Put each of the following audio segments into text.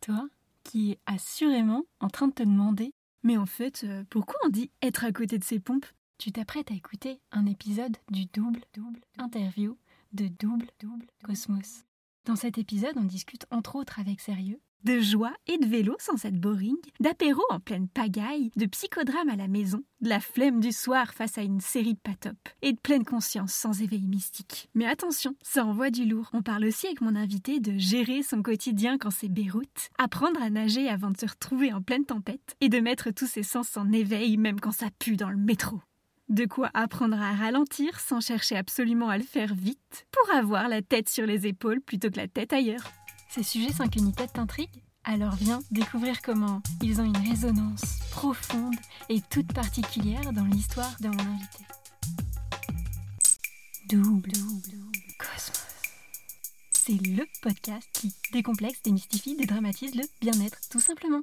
Toi qui es assurément en train de te demander Mais en fait, euh, pourquoi on dit être à côté de ses pompes? Tu t'apprêtes à écouter un épisode du double double interview de Double Double Cosmos. Dans cet épisode, on discute entre autres avec sérieux de joie et de vélo sans être boring, d'apéro en pleine pagaille, de psychodrame à la maison, de la flemme du soir face à une série pas top, et de pleine conscience sans éveil mystique. Mais attention, ça envoie du lourd. On parle aussi avec mon invité de gérer son quotidien quand c'est Beyrouth, apprendre à nager avant de se retrouver en pleine tempête, et de mettre tous ses sens en éveil même quand ça pue dans le métro. De quoi apprendre à ralentir sans chercher absolument à le faire vite, pour avoir la tête sur les épaules plutôt que la tête ailleurs. Ces sujets sans qu'une tête t'intrigue Alors viens découvrir comment ils ont une résonance profonde et toute particulière dans l'histoire de mon invité. Double, Cosmos. C'est le podcast qui décomplexe, démystifie, dédramatise le bien-être, tout simplement.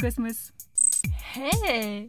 Cosmos. Hey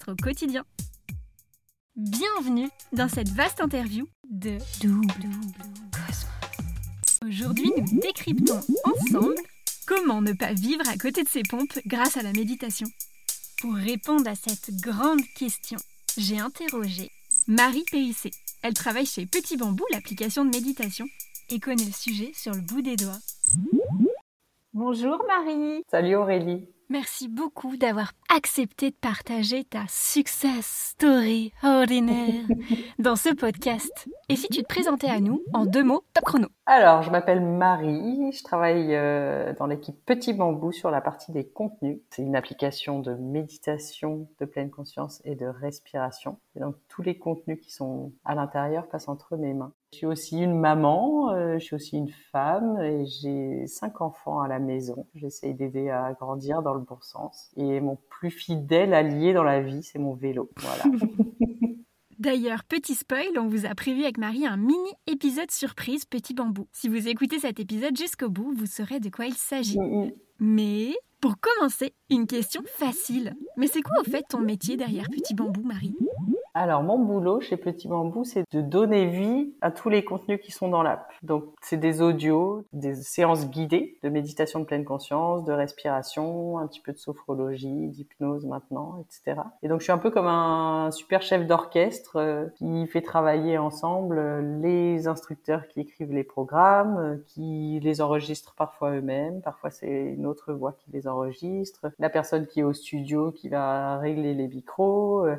au quotidien. Bienvenue dans cette vaste interview de Double Cosmos. Aujourd'hui, nous décryptons ensemble comment ne pas vivre à côté de ses pompes grâce à la méditation. Pour répondre à cette grande question, j'ai interrogé Marie Périssé. Elle travaille chez Petit Bambou, l'application de méditation, et connaît le sujet sur le bout des doigts. Bonjour Marie. Salut Aurélie. Merci beaucoup d'avoir accepté de partager ta success story ordinaire dans ce podcast. Et si tu te présentais à nous en deux mots, top chrono. Alors, je m'appelle Marie, je travaille euh, dans l'équipe Petit Bambou sur la partie des contenus. C'est une application de méditation, de pleine conscience et de respiration. Et donc, tous les contenus qui sont à l'intérieur passent entre mes mains. Je suis aussi une maman, euh, je suis aussi une femme et j'ai cinq enfants à la maison. J'essaye d'aider à grandir dans le bon sens. Et mon plus fidèle allié dans la vie, c'est mon vélo. Voilà. D'ailleurs, petit spoil, on vous a prévu avec Marie un mini épisode surprise Petit Bambou. Si vous écoutez cet épisode jusqu'au bout, vous saurez de quoi il s'agit. Mm, mm. Mais pour commencer, une question facile. Mais c'est quoi au fait ton métier derrière Petit Bambou, Marie? Alors, mon boulot chez Petit Bambou, c'est de donner vie à tous les contenus qui sont dans l'app. Donc, c'est des audios, des séances guidées de méditation de pleine conscience, de respiration, un petit peu de sophrologie, d'hypnose maintenant, etc. Et donc, je suis un peu comme un super chef d'orchestre euh, qui fait travailler ensemble les instructeurs qui écrivent les programmes, euh, qui les enregistrent parfois eux-mêmes, parfois c'est une autre voix qui les enregistre, la personne qui est au studio qui va régler les micros, euh,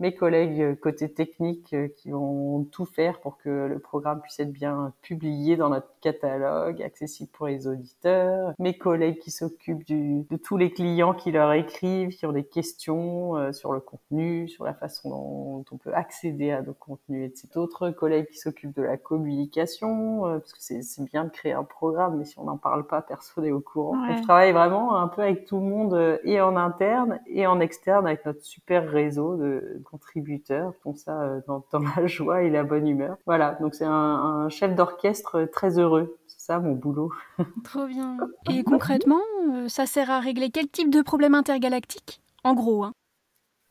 mes collègues euh, côté technique euh, qui vont tout faire pour que le programme puisse être bien publié dans notre catalogue, accessible pour les auditeurs, mes collègues qui s'occupent de tous les clients qui leur écrivent, qui ont des questions euh, sur le contenu, sur la façon dont on peut accéder à nos contenus, etc. D'autres collègues qui s'occupent de la communication, parce que c'est bien de créer un programme, mais si on n'en parle pas, personne n'est au courant. je travaille vraiment un peu avec tout le monde, et en interne et en externe, avec notre super réseau de contributeurs font ça euh, dans, la joie et la bonne humeur. Voilà, donc c'est un, chef d'orchestre très heureux. C'est ça mon boulot. Trop bien. Et concrètement, euh, ça sert à régler quel type de problème intergalactique? En gros, hein.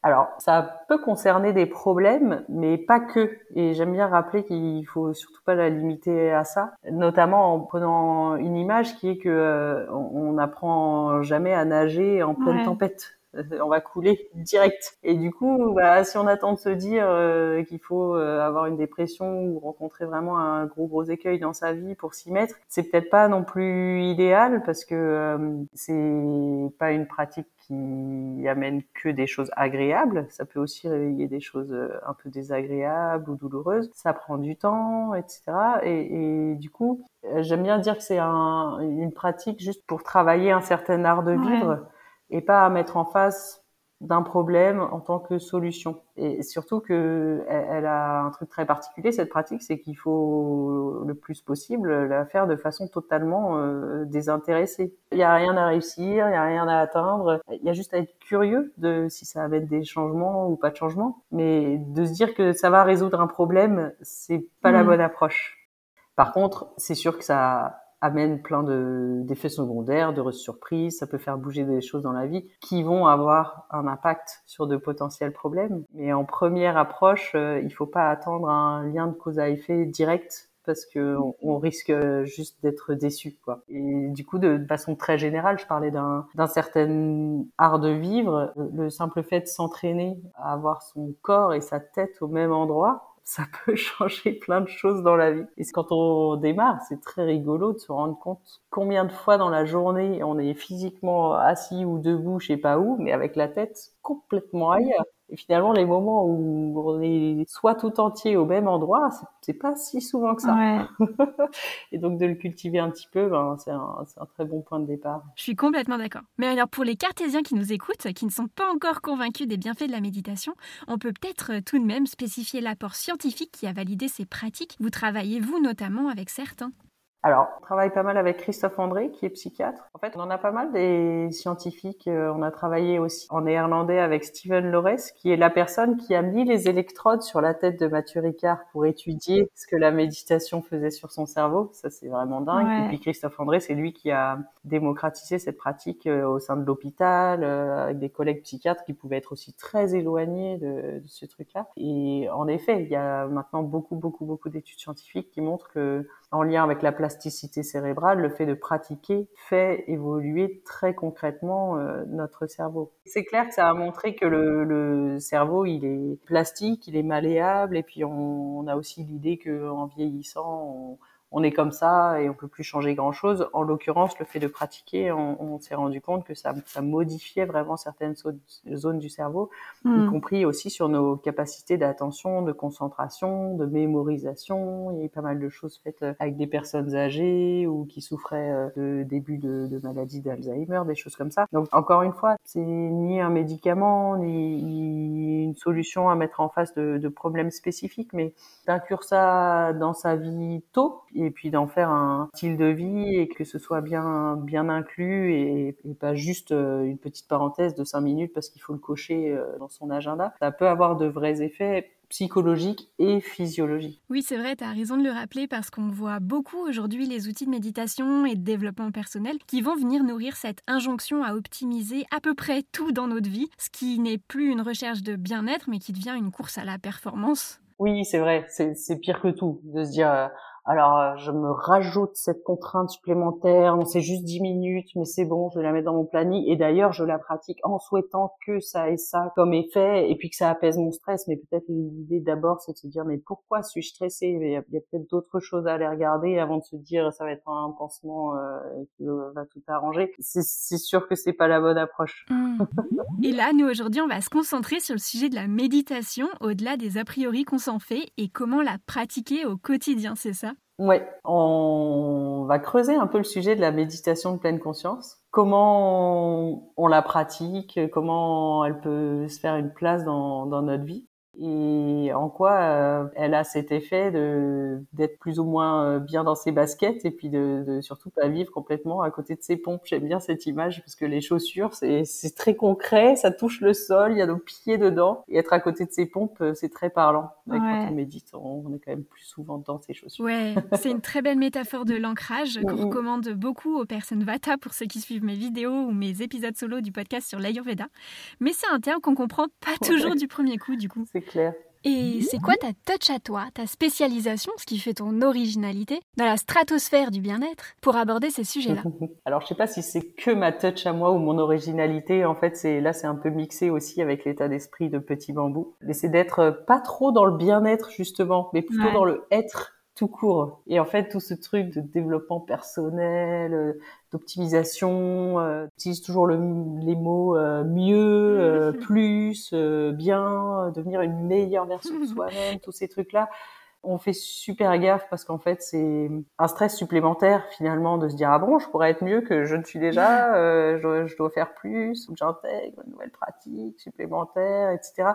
Alors, ça peut concerner des problèmes, mais pas que. Et j'aime bien rappeler qu'il faut surtout pas la limiter à ça, notamment en prenant une image qui est que euh, on n'apprend jamais à nager en pleine tempête on va couler direct. Et du coup, bah, si on attend de se dire euh, qu'il faut euh, avoir une dépression ou rencontrer vraiment un gros gros écueil dans sa vie pour s'y mettre, c'est peut-être pas non plus idéal parce que euh, c'est pas une pratique qui amène que des choses agréables. Ça peut aussi réveiller des choses un peu désagréables ou douloureuses. Ça prend du temps, etc. Et, et du coup, j'aime bien dire que c'est un, une pratique juste pour travailler un certain art de vivre et pas à mettre en face d'un problème en tant que solution. Et surtout que elle, a un truc très particulier cette pratique, c'est qu'il faut le plus possible la faire de façon totalement euh, désintéressée. Il y a rien à réussir, il y a rien à atteindre. Il y a juste à être curieux de si ça va être des changements ou pas de changements. Mais de se dire que ça va résoudre un problème, c'est pas la mm. bonne approche. Par contre, c'est sûr que ça amène plein de d'effets secondaires, de surprises, ça peut faire bouger des choses dans la vie qui vont avoir un impact sur de potentiels problèmes. Mais en première approche, euh, il faut pas attendre un lien de cause à effet direct parce que on, risque juste d'être déçu quoi. Et du coup de, façon très générale, je parlais d'un d'un certain art de vivre, le simple fait de s'entraîner à avoir son corps et sa tête au même endroit, ça peut changer plein de choses dans la vie. Et quand on démarre, c'est très rigolo de se rendre compte combien de fois dans la journée on est physiquement assis ou debout, je sais pas où, mais avec la tête complètement ailleurs. Et finalement, les moments où on est soit tout entier au même endroit, c'est pas si souvent que ça. Ouais. et donc de le cultiver un petit peu, ben, c'est un, un, très bon point de départ. Je suis complètement d'accord. Mais alors pour les cartésiens qui nous écoutent, qui ne sont pas encore convaincus des bienfaits de la méditation, on peut peut-être tout de même spécifier l'apport scientifique qui a validé ces pratiques. Vous travaillez, vous notamment, avec certains alors, on travaille pas mal avec Christophe André, qui est psychiatre. En fait, on en a pas mal des scientifiques. Euh, on a travaillé aussi en néerlandais avec Steven Lores, qui est la personne qui a mis les électrodes sur la tête de Mathieu Ricard pour étudier ce que la méditation faisait sur son cerveau. Ça, c'est vraiment dingue. Et puis Christophe André, c'est lui qui a démocratisé cette pratique euh, au sein de l'hôpital, euh, avec des collègues psychiatres qui pouvaient être aussi très éloignés de, de ce truc-là. Et en effet, il y a maintenant beaucoup, beaucoup, beaucoup d'études scientifiques qui montrent que en lien avec la plasticité cérébrale, le fait de pratiquer fait évoluer très concrètement euh, notre cerveau. C'est clair que ça a montré que le, cerveau, il est plastique, il est malléable, et puis on, a aussi l'idée qu'en vieillissant, on est comme ça et on peut plus changer grand chose. En l'occurrence, le fait de pratiquer, on, s'est rendu compte que ça, modifiait vraiment certaines zones du cerveau, y hmm. compris aussi sur nos capacités d'attention, de concentration, de mémorisation. Il y a eu pas mal de choses faites euh, avec des personnes âgées ou qui souffraient euh, de début de, de maladie d'Alzheimer, des choses comme ça. Donc encore une fois, c'est ni un médicament ni, une solution à mettre en face de, de problèmes spécifiques, mais d'inclure ça dans sa vie tôt et puis d'en faire un style de vie et que ce soit bien bien inclus et, pas juste euh, une petite parenthèse de cinq minutes parce qu'il faut le cocher euh, dans son agenda. Ça peut avoir de vrais effets psychologiques et physiologiques. Oui, c'est vrai, tu as raison de le rappeler parce qu'on voit beaucoup aujourd'hui les outils de méditation et de développement personnel qui vont venir nourrir cette injonction à optimiser à peu près tout dans notre vie, ce qui n'est plus une recherche de bien-être mais qui devient une course à la performance. Oui, c'est vrai, c'est pire que tout de se dire euh, alors, euh, je me rajoute cette contrainte supplémentaire. C'est juste 10 minutes, mais c'est bon, je vais la mettre dans mon planning. Et d'ailleurs, je la pratique en souhaitant que ça ait ça comme effet et puis que ça apaise mon stress. Mais peut-être l'idée d'abord, c'est de se dire, mais pourquoi suis-je stressée? Il y a, peut-être d'autres choses à aller regarder avant de se dire, ça va être un pansement euh, qui va tout arranger. C'est sûr que c'est pas la bonne approche. Mmh. et là, nous aujourd'hui, on va se concentrer sur le sujet de la méditation, au-delà des a priori qu'on s'en fait, et comment la pratiquer au quotidien, c'est ça? Ouais, on va creuser un peu le sujet de la méditation de pleine conscience. Comment on, la pratique, comment elle peut se faire une place dans notre vie? Et en quoi euh, elle a cet effet de d'être plus ou moins euh, bien dans ses baskets et puis de, de, surtout pas vivre complètement à côté de ses pompes. J'aime bien cette image parce que les chaussures c'est c'est très concret, ça touche le sol, il y a nos pieds dedans et être à côté de ses pompes euh, c'est très parlant. Quand on médite, on, est quand même plus souvent dans ses chaussures. Ouais, c'est une très belle métaphore de l'ancrage qu'on recommande beaucoup aux personnes Vata pour ceux qui suivent mes vidéos ou mes épisodes solo du podcast sur l'Ayurveda. Mais c'est un terme qu'on comprend pas toujours du premier coup du coup clair. Et c'est quoi ta touch à toi, ta spécialisation, ce qui fait ton originalité dans la stratosphère du bien-être pour aborder ces sujets-là? Alors je sais pas si c'est que ma touch à moi ou mon originalité. En fait, c'est là c'est un peu mixé aussi avec l'état d'esprit de Petit Bambou. Mais c'est d'être pas trop dans le bien-être justement, mais plutôt dans le être tout court. Et en fait, tout ce truc de développement personnel, euh, d'optimisation, euh, utilise toujours le, les mots euh, mieux, euh, plus, bien, devenir une meilleure version de soi-même, tous ces trucs-là on fait super gaffe parce qu'en fait c'est un stress supplémentaire finalement de se dire ah bon je pourrais être mieux que je ne suis déjà euh, je, dois faire plus ou j'intègre une nouvelle pratique supplémentaire etc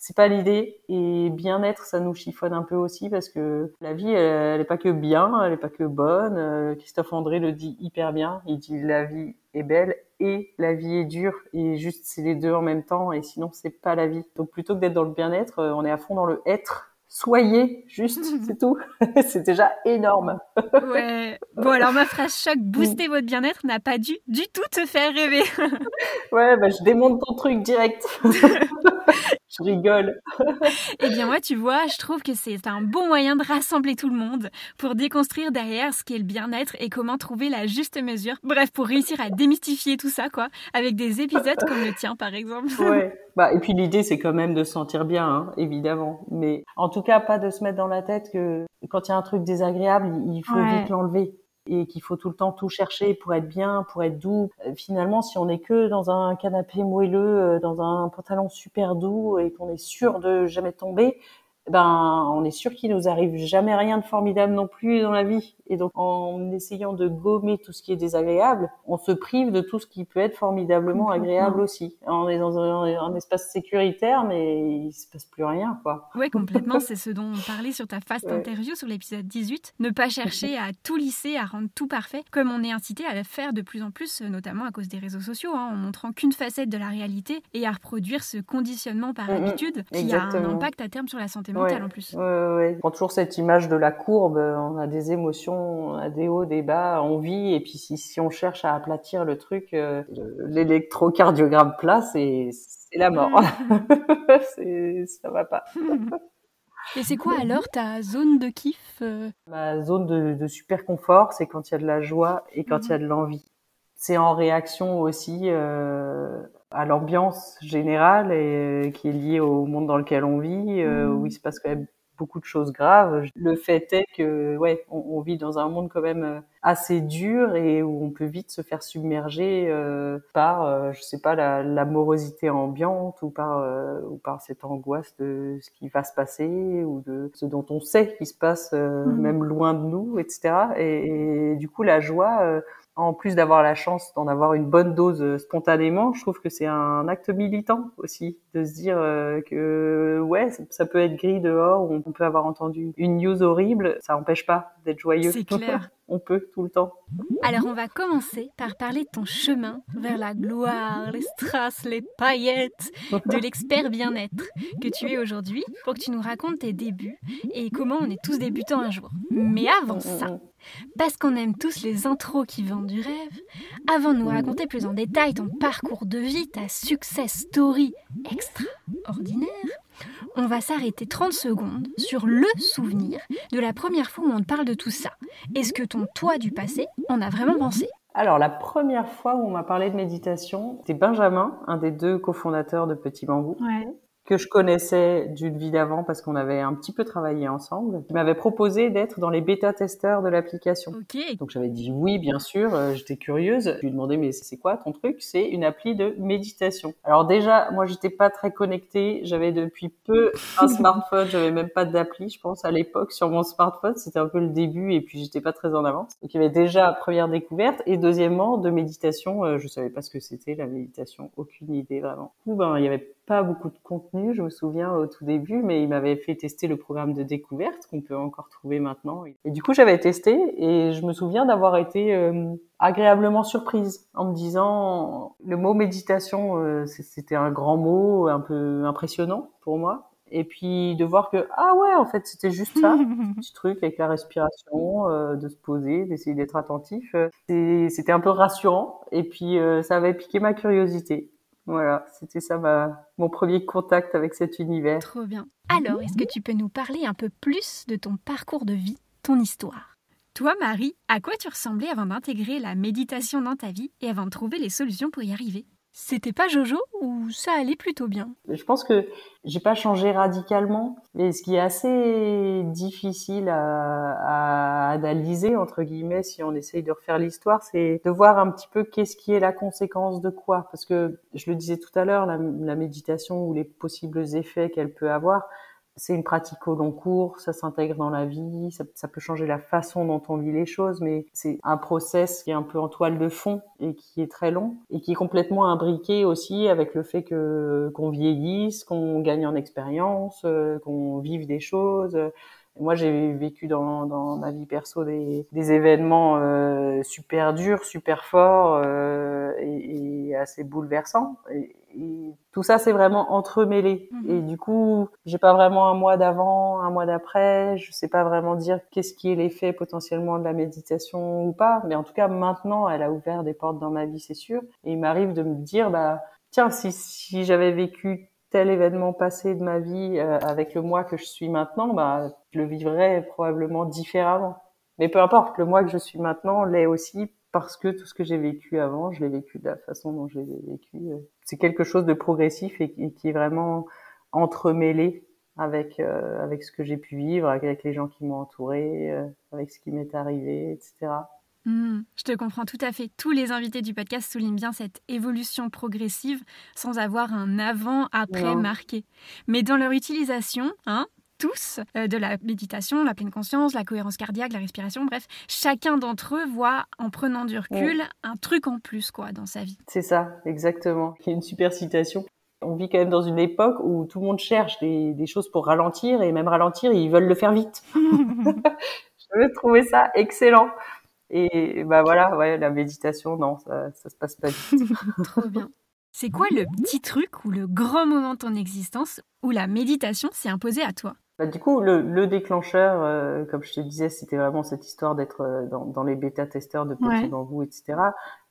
c'est pas l'idée. Et bien-être ça nous chiffonne un peu aussi parce que la vie elle, elle est pas que bien elle est pas que bonne. Euh, Christophe André le dit hyper bien. Il dit la vie est belle et la vie est dure. Et juste c'est les deux en même temps. Et sinon c'est pas la vie. Donc plutôt que d'être dans le bien-être euh, on est à fond dans le être soyez juste, c'est tout. c'est déjà énorme. ouais. Bon, alors ma phrase choc, booster votre bien-être, n'a pas dû du tout te faire rêver. ouais, bah, je démonte ton truc direct. je rigole. eh bien, moi, tu vois, je trouve que c'est un bon moyen de rassembler tout le monde pour déconstruire derrière ce qu'est le bien-être et comment trouver la juste mesure. Bref, pour réussir à démystifier tout ça, quoi, avec des épisodes comme le tien, par exemple. ouais. Bah, et puis l'idée, c'est quand même de se sentir bien, hein, évidemment. Mais en tout cas, pas de se mettre dans la tête que quand il y a un truc désagréable, il faut vite l'enlever et qu'il faut tout le temps tout chercher pour être bien, pour être doux. Euh, finalement, si on est que dans un canapé moelleux, euh, dans un pantalon super doux et qu'on est sûr de jamais tomber, ben on est sûr qu'il nous arrive jamais rien de formidable non plus dans la vie. Et donc en essayant de gommer tout ce qui est désagréable, on se prive de tout ce qui peut être formidablement agréable aussi. On est dans un, espace sécuritaire, mais il se passe plus rien, quoi. Ouais, complètement. C'est ce dont on parlait sur ta fast interview sur l'épisode 18. Ne pas chercher à tout lisser, à rendre tout parfait, comme on est incité à le faire de plus en plus, notamment à cause des réseaux sociaux, hein, en montrant qu'une facette de la réalité et à reproduire ce conditionnement par habitude qui a un impact à terme sur la santé mentale en plus. Ouais, ouais. On prend toujours cette image de la courbe, on a des émotions on a des hauts, des bas, on vit, et puis si, si on cherche à aplatir le truc, euh, l'électrocardiogramme plat, c'est la mort. Mm. ça va pas. Et c'est quoi alors ta zone de kiff euh? Ma zone de, super confort, c'est quand il y a de la joie et quand il y a de l'envie. C'est en réaction aussi euh, à l'ambiance générale et qui est liée au monde dans lequel on vit, mm. où il se passe quand même beaucoup de choses graves. Le fait est que, ouais, on, vit dans un monde quand même euh, assez dur et où on peut vite se faire submerger euh, par, euh, je sais pas, la, la morosité ambiante ou par, ou par cette angoisse de ce qui va se passer ou de ce dont on sait qui se passe mmh. même loin de nous, etc. Et, et du coup, la joie en plus d'avoir la chance d'en avoir une bonne dose euh, spontanément, je trouve que c'est un acte militant aussi de se dire euh, que ouais, ça peut être gris dehors, on peut avoir entendu une news horrible, ça n'empêche pas d'être joyeux. C'est clair. on peut tout le temps. Alors on va commencer par parler de ton chemin vers la gloire, les strass, les paillettes, de l'expert bien-être que tu es aujourd'hui, pour que tu nous racontes tes débuts et comment on est tous débutants un jour. Mais avant ça, parce qu'on aime tous les intros qui vendent du rêve, avant de nous raconter plus en détail ton parcours de vie, ta success story extraordinaire, on va s'arrêter 30 secondes sur le souvenir de la première fois où on te parle de tout ça. Est-ce que ton toi du passé en a vraiment pensé? Alors, la première fois où on m'a parlé de méditation, c'était Benjamin, un des deux cofondateurs de Petit Bambou. Ouais que je connaissais d'une vie d'avant parce qu'on avait un petit peu travaillé ensemble, qui m'avait proposé d'être dans les bêta-testeurs de l'application. Donc j'avais dit oui, bien sûr, euh, j'étais curieuse. Je lui ai demandé mais c'est quoi ton truc? C'est une appli de méditation. Alors déjà, moi j'étais pas très connectée, j'avais depuis peu un smartphone, j'avais même pas d'appli, je pense à l'époque sur mon smartphone, c'était un peu le début et puis j'étais pas très en avance. Donc il y avait déjà première découverte et deuxièmement de méditation, euh, je savais pas ce que c'était la méditation, aucune idée vraiment. Du coup, ben il y avait pas beaucoup de contenu, je me souviens au tout début, mais il m'avait fait tester le programme de découverte qu'on peut encore trouver maintenant. Et du coup, j'avais testé et je me souviens d'avoir été euh, agréablement surprise en me disant le mot méditation, euh, c'était un grand mot, un peu impressionnant pour moi. Et puis de voir que ah ouais en fait c'était juste ça, petit truc avec la respiration, euh, de se poser, d'essayer d'être attentif. C'était un peu rassurant et puis ça avait piqué ma curiosité. Voilà, c'était ça ma, mon premier contact avec cet univers. Trop bien. Alors, est-ce que tu peux nous parler un peu plus de ton parcours de vie, ton histoire? Toi, Marie, à quoi tu ressemblais avant d'intégrer la méditation dans ta vie et avant de trouver les solutions pour y arriver? C'était pas Jojo ou ça allait plutôt bien? Je pense que j'ai pas changé radicalement, mais ce qui est assez difficile à, analyser entre guillemets si on essaye de refaire l'histoire, c'est de voir un petit peu qu'est-ce qui est la conséquence de quoi. Parce que je le disais tout à l'heure, la méditation ou les possibles effets qu'elle peut avoir, c'est une pratique au long cours, ça s'intègre dans la vie, ça, peut changer la façon dont on vit les choses, mais c'est un process qui est un peu en toile de fond et qui est très long et qui est complètement imbriqué aussi avec le fait que qu'on vieillisse, qu'on gagne en expérience, euh, qu'on vive des choses. Moi, j'ai vécu dans, dans ma vie perso des, des événements euh, super durs, super forts euh, et, et, assez bouleversants. Et, et tout ça, c'est vraiment entremêlé. Mmh. Et du coup, j'ai pas vraiment un mois d'avant, un mois d'après. Je sais pas vraiment dire qu'est-ce qui est l'effet potentiellement de la méditation ou pas. Mais en tout cas, maintenant, elle a ouvert des portes dans ma vie, c'est sûr. Et il m'arrive de me dire, bah, tiens, si, si j'avais vécu tel événement passé de ma vie euh, avec le moi que je suis maintenant, bah, je le vivrais probablement différemment. Mais peu importe, le moi que je suis maintenant l'est aussi parce que tout ce que j'ai vécu avant, je l'ai vécu de la façon dont je l'ai vécu. Euh. C'est quelque chose de progressif et qui est vraiment entremêlé avec euh, avec ce que j'ai pu vivre, avec les gens qui m'ont entouré, euh, avec ce qui m'est arrivé, etc. Mmh, je te comprends tout à fait. Tous les invités du podcast soulignent bien cette évolution progressive sans avoir un avant-après marqué. Mais dans leur utilisation, hein, tous euh, de la méditation, la pleine conscience, la cohérence cardiaque, la respiration, bref, chacun d'entre eux voit en prenant du recul un truc en plus quoi dans sa vie. C'est ça, exactement. Il y a une super citation. On vit quand même dans une époque où tout le monde cherche des, des choses pour ralentir et même ralentir, ils veulent le faire vite. Je trouver ça excellent. Et bah voilà, ouais, la méditation, non, ça, se passe pas vite. Trop bien. C'est quoi le petit truc ou le grand moment de ton existence où la méditation s'est imposée à toi? Bah, du coup, le, le déclencheur, euh, comme je te disais, c'était vraiment cette histoire d'être euh, dans, dans, les bêta-testeurs de Petit ouais. Bambou, etc.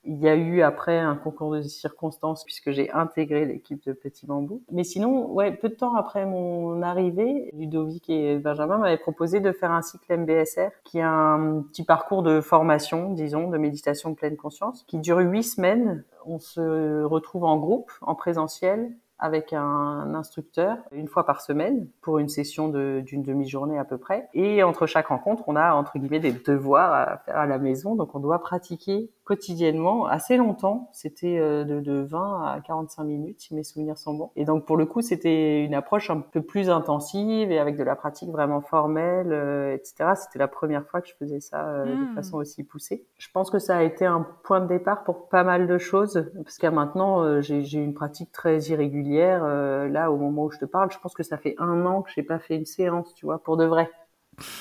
Il y a eu après un concours de circonstances puisque j'ai intégré l'équipe de Petit Bambou. Mais sinon, ouais, peu de temps après mon arrivée, Ludovic et Benjamin m'avaient proposé de faire un cycle MBSR, qui est un petit parcours de formation, disons, de méditation de pleine conscience, qui dure huit semaines. On se retrouve en groupe, en présentiel, avec un instructeur une fois par semaine pour une session d'une demi-journée à peu près. Et entre chaque rencontre, on a entre guillemets des devoirs à faire à la maison, donc on doit pratiquer quotidiennement assez longtemps. C'était euh, de, de 20 à 45 minutes, si mes souvenirs sont bons. Et donc pour le coup, c'était une approche un peu plus intensive et avec de la pratique vraiment formelle, euh, etc. C'était la première fois que je faisais ça euh, mmh. de hmm. façon aussi poussée. Je pense que ça a été un point de départ pour pas mal de choses, parce qu'à maintenant, euh, j'ai une pratique très irrégulière. Euh, là, au moment où je te parle, je pense que ça fait un an que j'ai pas fait une séance, tu vois, pour de vrai.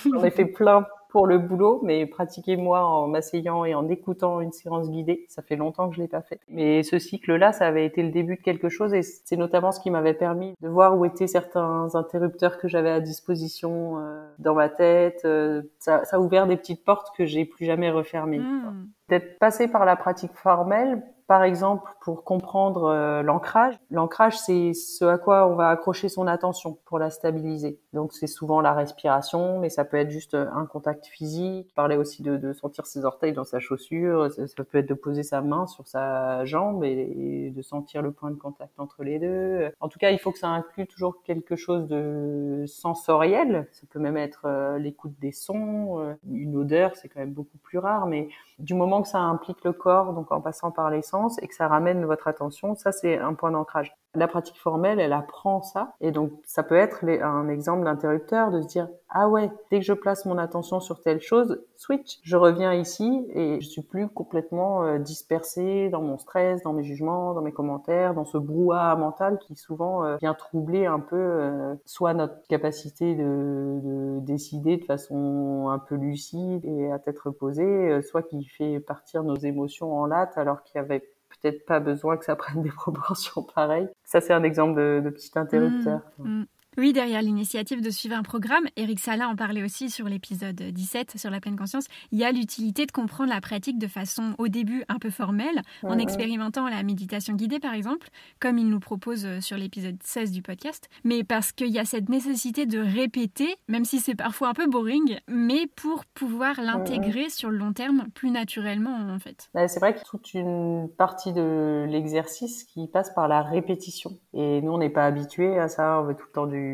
J'en ai fait plein pour le boulot, mais pratiquer moi en m'asseyant et en écoutant une séance guidée, ça fait longtemps que je l'ai pas fait. Mais ce cycle-là, ça avait été le début de quelque chose et c'est notamment ce qui m'avait permis de voir où étaient certains interrupteurs que j'avais à disposition euh, dans ma tête. Euh, ça, ça, a ouvert des petites portes que j'ai plus jamais refermées. Mmh. D'être passé par la pratique formelle par exemple, pour comprendre euh, l'ancrage, l'ancrage, c'est ce à quoi on va accrocher son attention pour la stabiliser. Donc, c'est souvent la respiration, mais ça peut être juste un contact physique. Parler aussi de, de sentir ses orteils dans sa chaussure. Ça, peut être de poser sa main sur sa jambe et, de sentir le point de contact entre les deux. En tout cas, il faut que ça inclue toujours quelque chose de sensoriel. Ça peut même être euh, l'écoute des sons, euh, une odeur, c'est quand même beaucoup plus rare, mais du moment que ça implique le corps, donc en passant par les sens, et que ça ramène votre attention, ça c'est un point d'ancrage. La pratique formelle, elle apprend ça, et donc ça peut être un exemple d'interrupteur de se dire ah ouais, dès que je place mon attention sur telle chose, switch, je reviens ici et je suis plus complètement euh, dispersé dans mon stress, dans mes jugements, dans mes commentaires, dans ce brouhaha mental qui souvent euh, vient troubler un peu euh, soit notre capacité de, de, décider de façon un peu lucide et à tête reposée, soit qui fait partir nos émotions en latte alors qu'il y avait peut-être pas besoin que ça prenne des proportions pareilles. Ça, c'est un exemple de, de petit interrupteur. Mmh, mmh. Oui, derrière l'initiative de suivre un programme, Eric Salin en parlait aussi sur l'épisode 17 sur la pleine conscience, il y a l'utilité de comprendre la pratique de façon au début un peu formelle, en expérimentant la méditation guidée par exemple, comme il nous propose euh, sur l'épisode 16 du podcast, mais parce qu'il y a cette nécessité de répéter, même si c'est parfois un peu boring, mais pour pouvoir l'intégrer sur le long terme plus naturellement en fait. Bah, c'est vrai qu'il y a toute une partie de l'exercice qui passe par la répétition. Et nous, on n'est pas habitués à ça, on veut tout le temps du,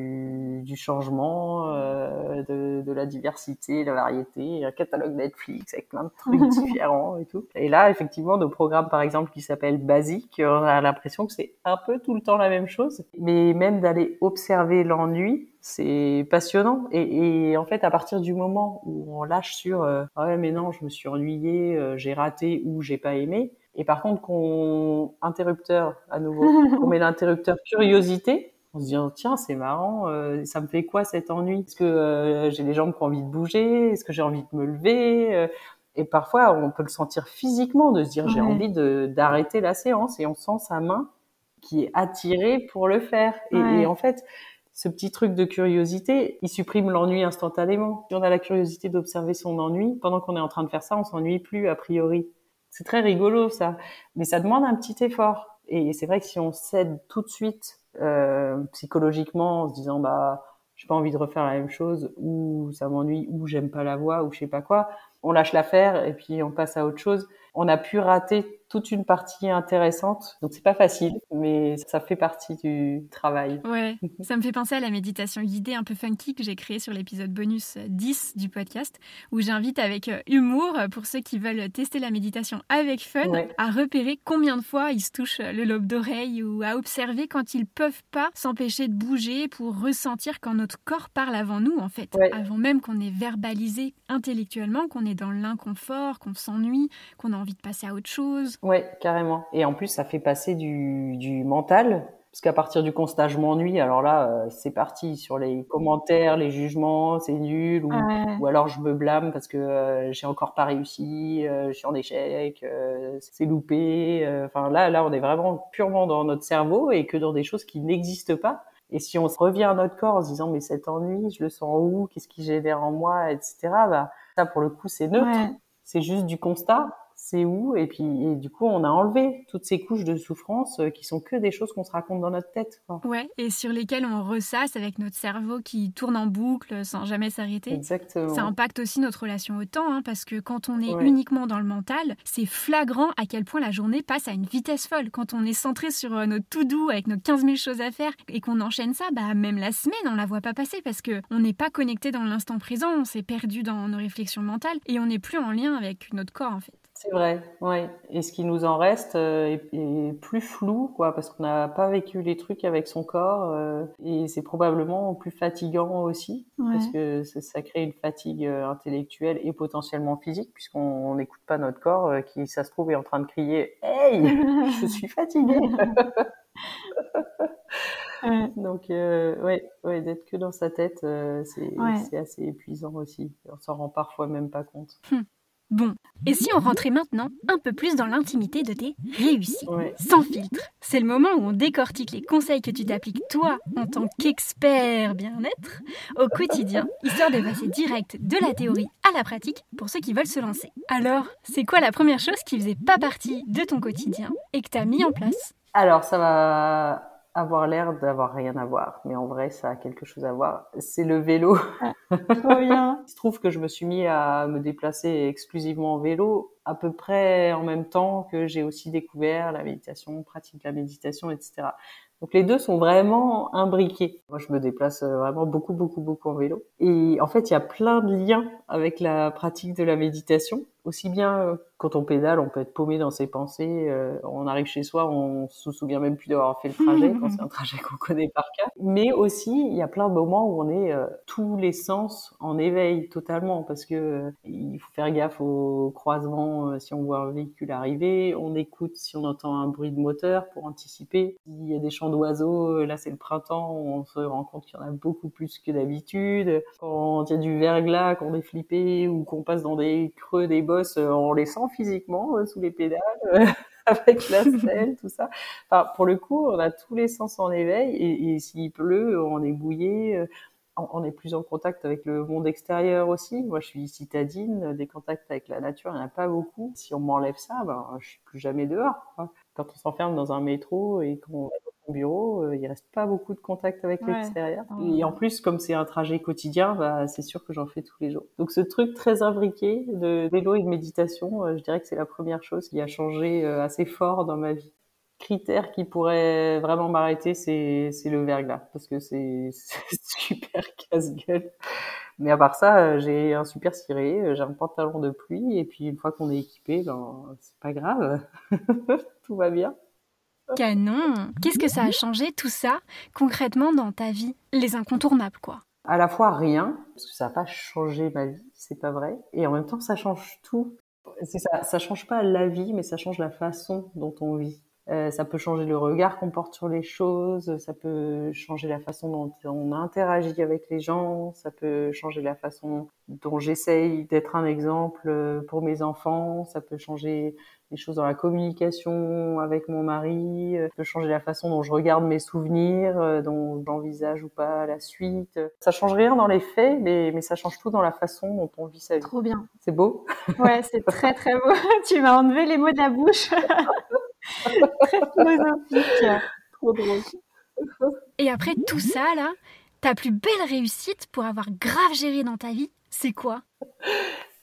du changement, euh, de, de, la diversité, la variété, un catalogue Netflix avec plein de trucs différents et tout. Et là, effectivement, nos programmes, par exemple, qui s'appellent Basique, on a l'impression que c'est un peu tout le temps la même chose. Mais même d'aller observer l'ennui, c'est passionnant. Et, et, en fait, à partir du moment où on lâche sur euh, ah ouais mais non, je me suis ennuyé, euh, j'ai raté ou j'ai pas aimé. Et par contre, qu'on interrupteur à nouveau, on met l'interrupteur curiosité. On se dit oh, tiens c'est marrant, euh, ça me fait quoi cet ennui? Est-ce que j'ai les jambes qui ont envie de bouger? Est-ce que j'ai envie de me lever? Et parfois, on peut le sentir physiquement, de se dire j'ai envie d'arrêter la séance, et on sent sa main qui est attirée pour le faire. Et, et en fait, ce petit truc de curiosité, il supprime l'ennui instantanément. Si on a la curiosité d'observer son ennui, pendant qu'on est en train de faire ça, on s'ennuie plus a priori. C'est très rigolo ça, mais ça demande un petit effort. Et c'est vrai que si on cède tout de suite euh, psychologiquement en se disant bah j'ai pas envie de refaire la même chose ou ça m'ennuie ou j'aime pas la voix ou je sais pas quoi, on lâche l'affaire et puis on passe à autre chose. On a pu rater toute une partie intéressante. Donc c'est pas facile, mais ça fait partie du travail. Ouais, ça me fait penser à la méditation guidée un peu funky que j'ai créée sur l'épisode bonus 10 du podcast, où j'invite avec euh, humour, pour ceux qui veulent tester la méditation avec fun, à repérer combien de fois ils se touchent le lobe d'oreille ou à observer quand ils peuvent pas s'empêcher de bouger pour ressentir quand notre corps parle avant nous, en fait, avant même qu'on ait verbalisé intellectuellement qu'on est dans l'inconfort, qu'on s'ennuie, qu'on a envie de passer à autre chose. Ouais, carrément. Et en plus, ça fait passer du, du mental. Parce qu'à partir du constat, je m'ennuie. Alors là, euh, c'est parti sur les commentaires, les jugements, c'est nul. Ou, ou, alors je me blâme parce que euh, j'ai encore pas réussi, euh, je suis en échec, c'est loupé. Enfin là, là, on est vraiment purement dans notre cerveau et que dans des choses qui n'existent pas. Et si on revient à notre corps en se disant mais cet ennui, je le sens où, qu'est-ce qui génère en moi, etc. Bah ça pour le coup c'est neutre, c'est juste du constat c'est où. Et puis et du coup on a enlevé toutes ces couches de souffrance euh, qui sont que des choses qu'on se raconte dans notre tête quoi. ouais et sur lesquelles on ressasse avec notre cerveau qui tourne en boucle sans jamais s'arrêter. Exactement. ça impacte aussi notre relation au temps hein, parce que quand on est uniquement dans le mental c'est flagrant à quel point la journée passe à une vitesse folle. Quand on est centré sur euh, notre tout doux avec nos 15 000 choses à faire et qu'on enchaîne ça bah même la semaine on la voit pas passer parce que on n'est pas connecté dans l'instant présent on s'est perdu dans nos réflexions mentales et on n'est plus en lien avec notre corps en fait c'est vrai, ouais. Et ce qui nous en reste euh, est, plus flou, quoi, parce qu'on n'a pas vécu les trucs avec son corps, euh, et c'est probablement plus fatigant aussi, parce que ça, crée une fatigue euh, intellectuelle et potentiellement physique, puisqu'on n'écoute pas notre corps, qui, ça se trouve, est en train de crier "Hey, je suis fatigué." Donc, ouais, ouais d'être que dans sa tête, c'est assez épuisant aussi. On s'en rend parfois même pas compte. Hum. Bon, et si on rentrait maintenant un peu plus dans l'intimité de tes réussites, sans filtre. C'est le moment où on décortique les conseils que tu t'appliques toi, en tant qu'expert bien-être, au quotidien, histoire de passer direct de la théorie à la pratique pour ceux qui veulent se lancer. Alors, c'est quoi la première chose qui faisait pas partie de ton quotidien et que tu as mis en place? Alors, ça va avoir l'air d'avoir rien à voir, mais en vrai, ça a quelque chose à voir. C'est le vélo. Ah, trop bien. Il se trouve que je me suis mis à me déplacer exclusivement en vélo à peu près en même temps que j'ai aussi découvert la méditation, pratique de la méditation, etc. Donc les deux sont vraiment imbriqués. Moi, je me déplace euh, vraiment beaucoup, beaucoup, beaucoup en vélo. Et en fait, il y a plein de liens avec la pratique de la méditation. Aussi bien euh, quand on pédale, on peut être paumé dans ses pensées. Euh, on arrive chez soi, on se souvient même plus d'avoir fait le trajet quand c'est un trajet qu'on connaît par cœur. Mais aussi, il y a plein de moments où on est euh, tous les sens en éveil totalement parce que euh, il faut faire gaffe au croisement si on voit un véhicule arriver. On écoute si on entend un bruit de moteur pour anticiper. S'il y a des chants d'oiseaux, là c'est le printemps, on se rend compte qu'il y en a beaucoup plus que d'habitude. Quand il y a du verglas, qu'on est flippé ou qu'on passe dans des creux des bosses, on les sent physiquement euh, sous les pédales. avec la selle, tout ça. Enfin, pour le coup, on a tous les sens en éveil et, s'il pleut, on est bouillé. Euh, on est plus en contact avec le monde extérieur aussi. Moi, je suis citadine, des contacts avec la nature, il n'y en a pas beaucoup. Si on m'enlève ça, ben, je suis plus jamais dehors. Quand on s'enferme dans un métro et qu'on son bureau, euh, il reste pas beaucoup de contact avec l'extérieur. Et en plus, comme c'est un trajet quotidien, bah, c'est sûr que j'en fais tous les jours. Donc, ce truc très imbriqué de vélo et de méditation, euh, je dirais que c'est la première chose qui a changé euh, assez fort dans ma vie critère qui pourrait vraiment m'arrêter, c'est, c'est le verglas, parce que c'est, super casse-gueule. Mais à part ça, j'ai un super ciré, j'ai un pantalon de pluie, et puis une fois qu'on est équipé, ben, c'est pas grave, tout va bien. Canon Qu'est-ce que ça a changé tout ça concrètement dans ta vie? Les incontournables, quoi. À la fois rien, parce que ça n'a pas changé ma vie, c'est pas vrai, et en même temps ça change tout. Ça, ça change pas la vie, mais ça change la façon dont on vit. Euh, ça peut changer le regard qu'on porte sur les choses, ça peut changer la façon dont on interagit avec les gens, ça peut changer la façon dont j'essaye d'être un exemple euh, pour mes enfants, ça peut changer les choses dans la communication avec mon mari, euh, ça peut changer la façon dont je regarde mes souvenirs, dont j'envisage ou pas la suite. Ça change rien dans les faits, mais, mais ça change tout dans la façon dont on vit sa vie. Trop bien. C'est beau? Ouais, c'est très très beau. tu m'as enlevé les mots de la bouche. Trop drôle. Et après tout ça, là, ta plus belle réussite pour avoir grave géré dans ta vie, c'est quoi?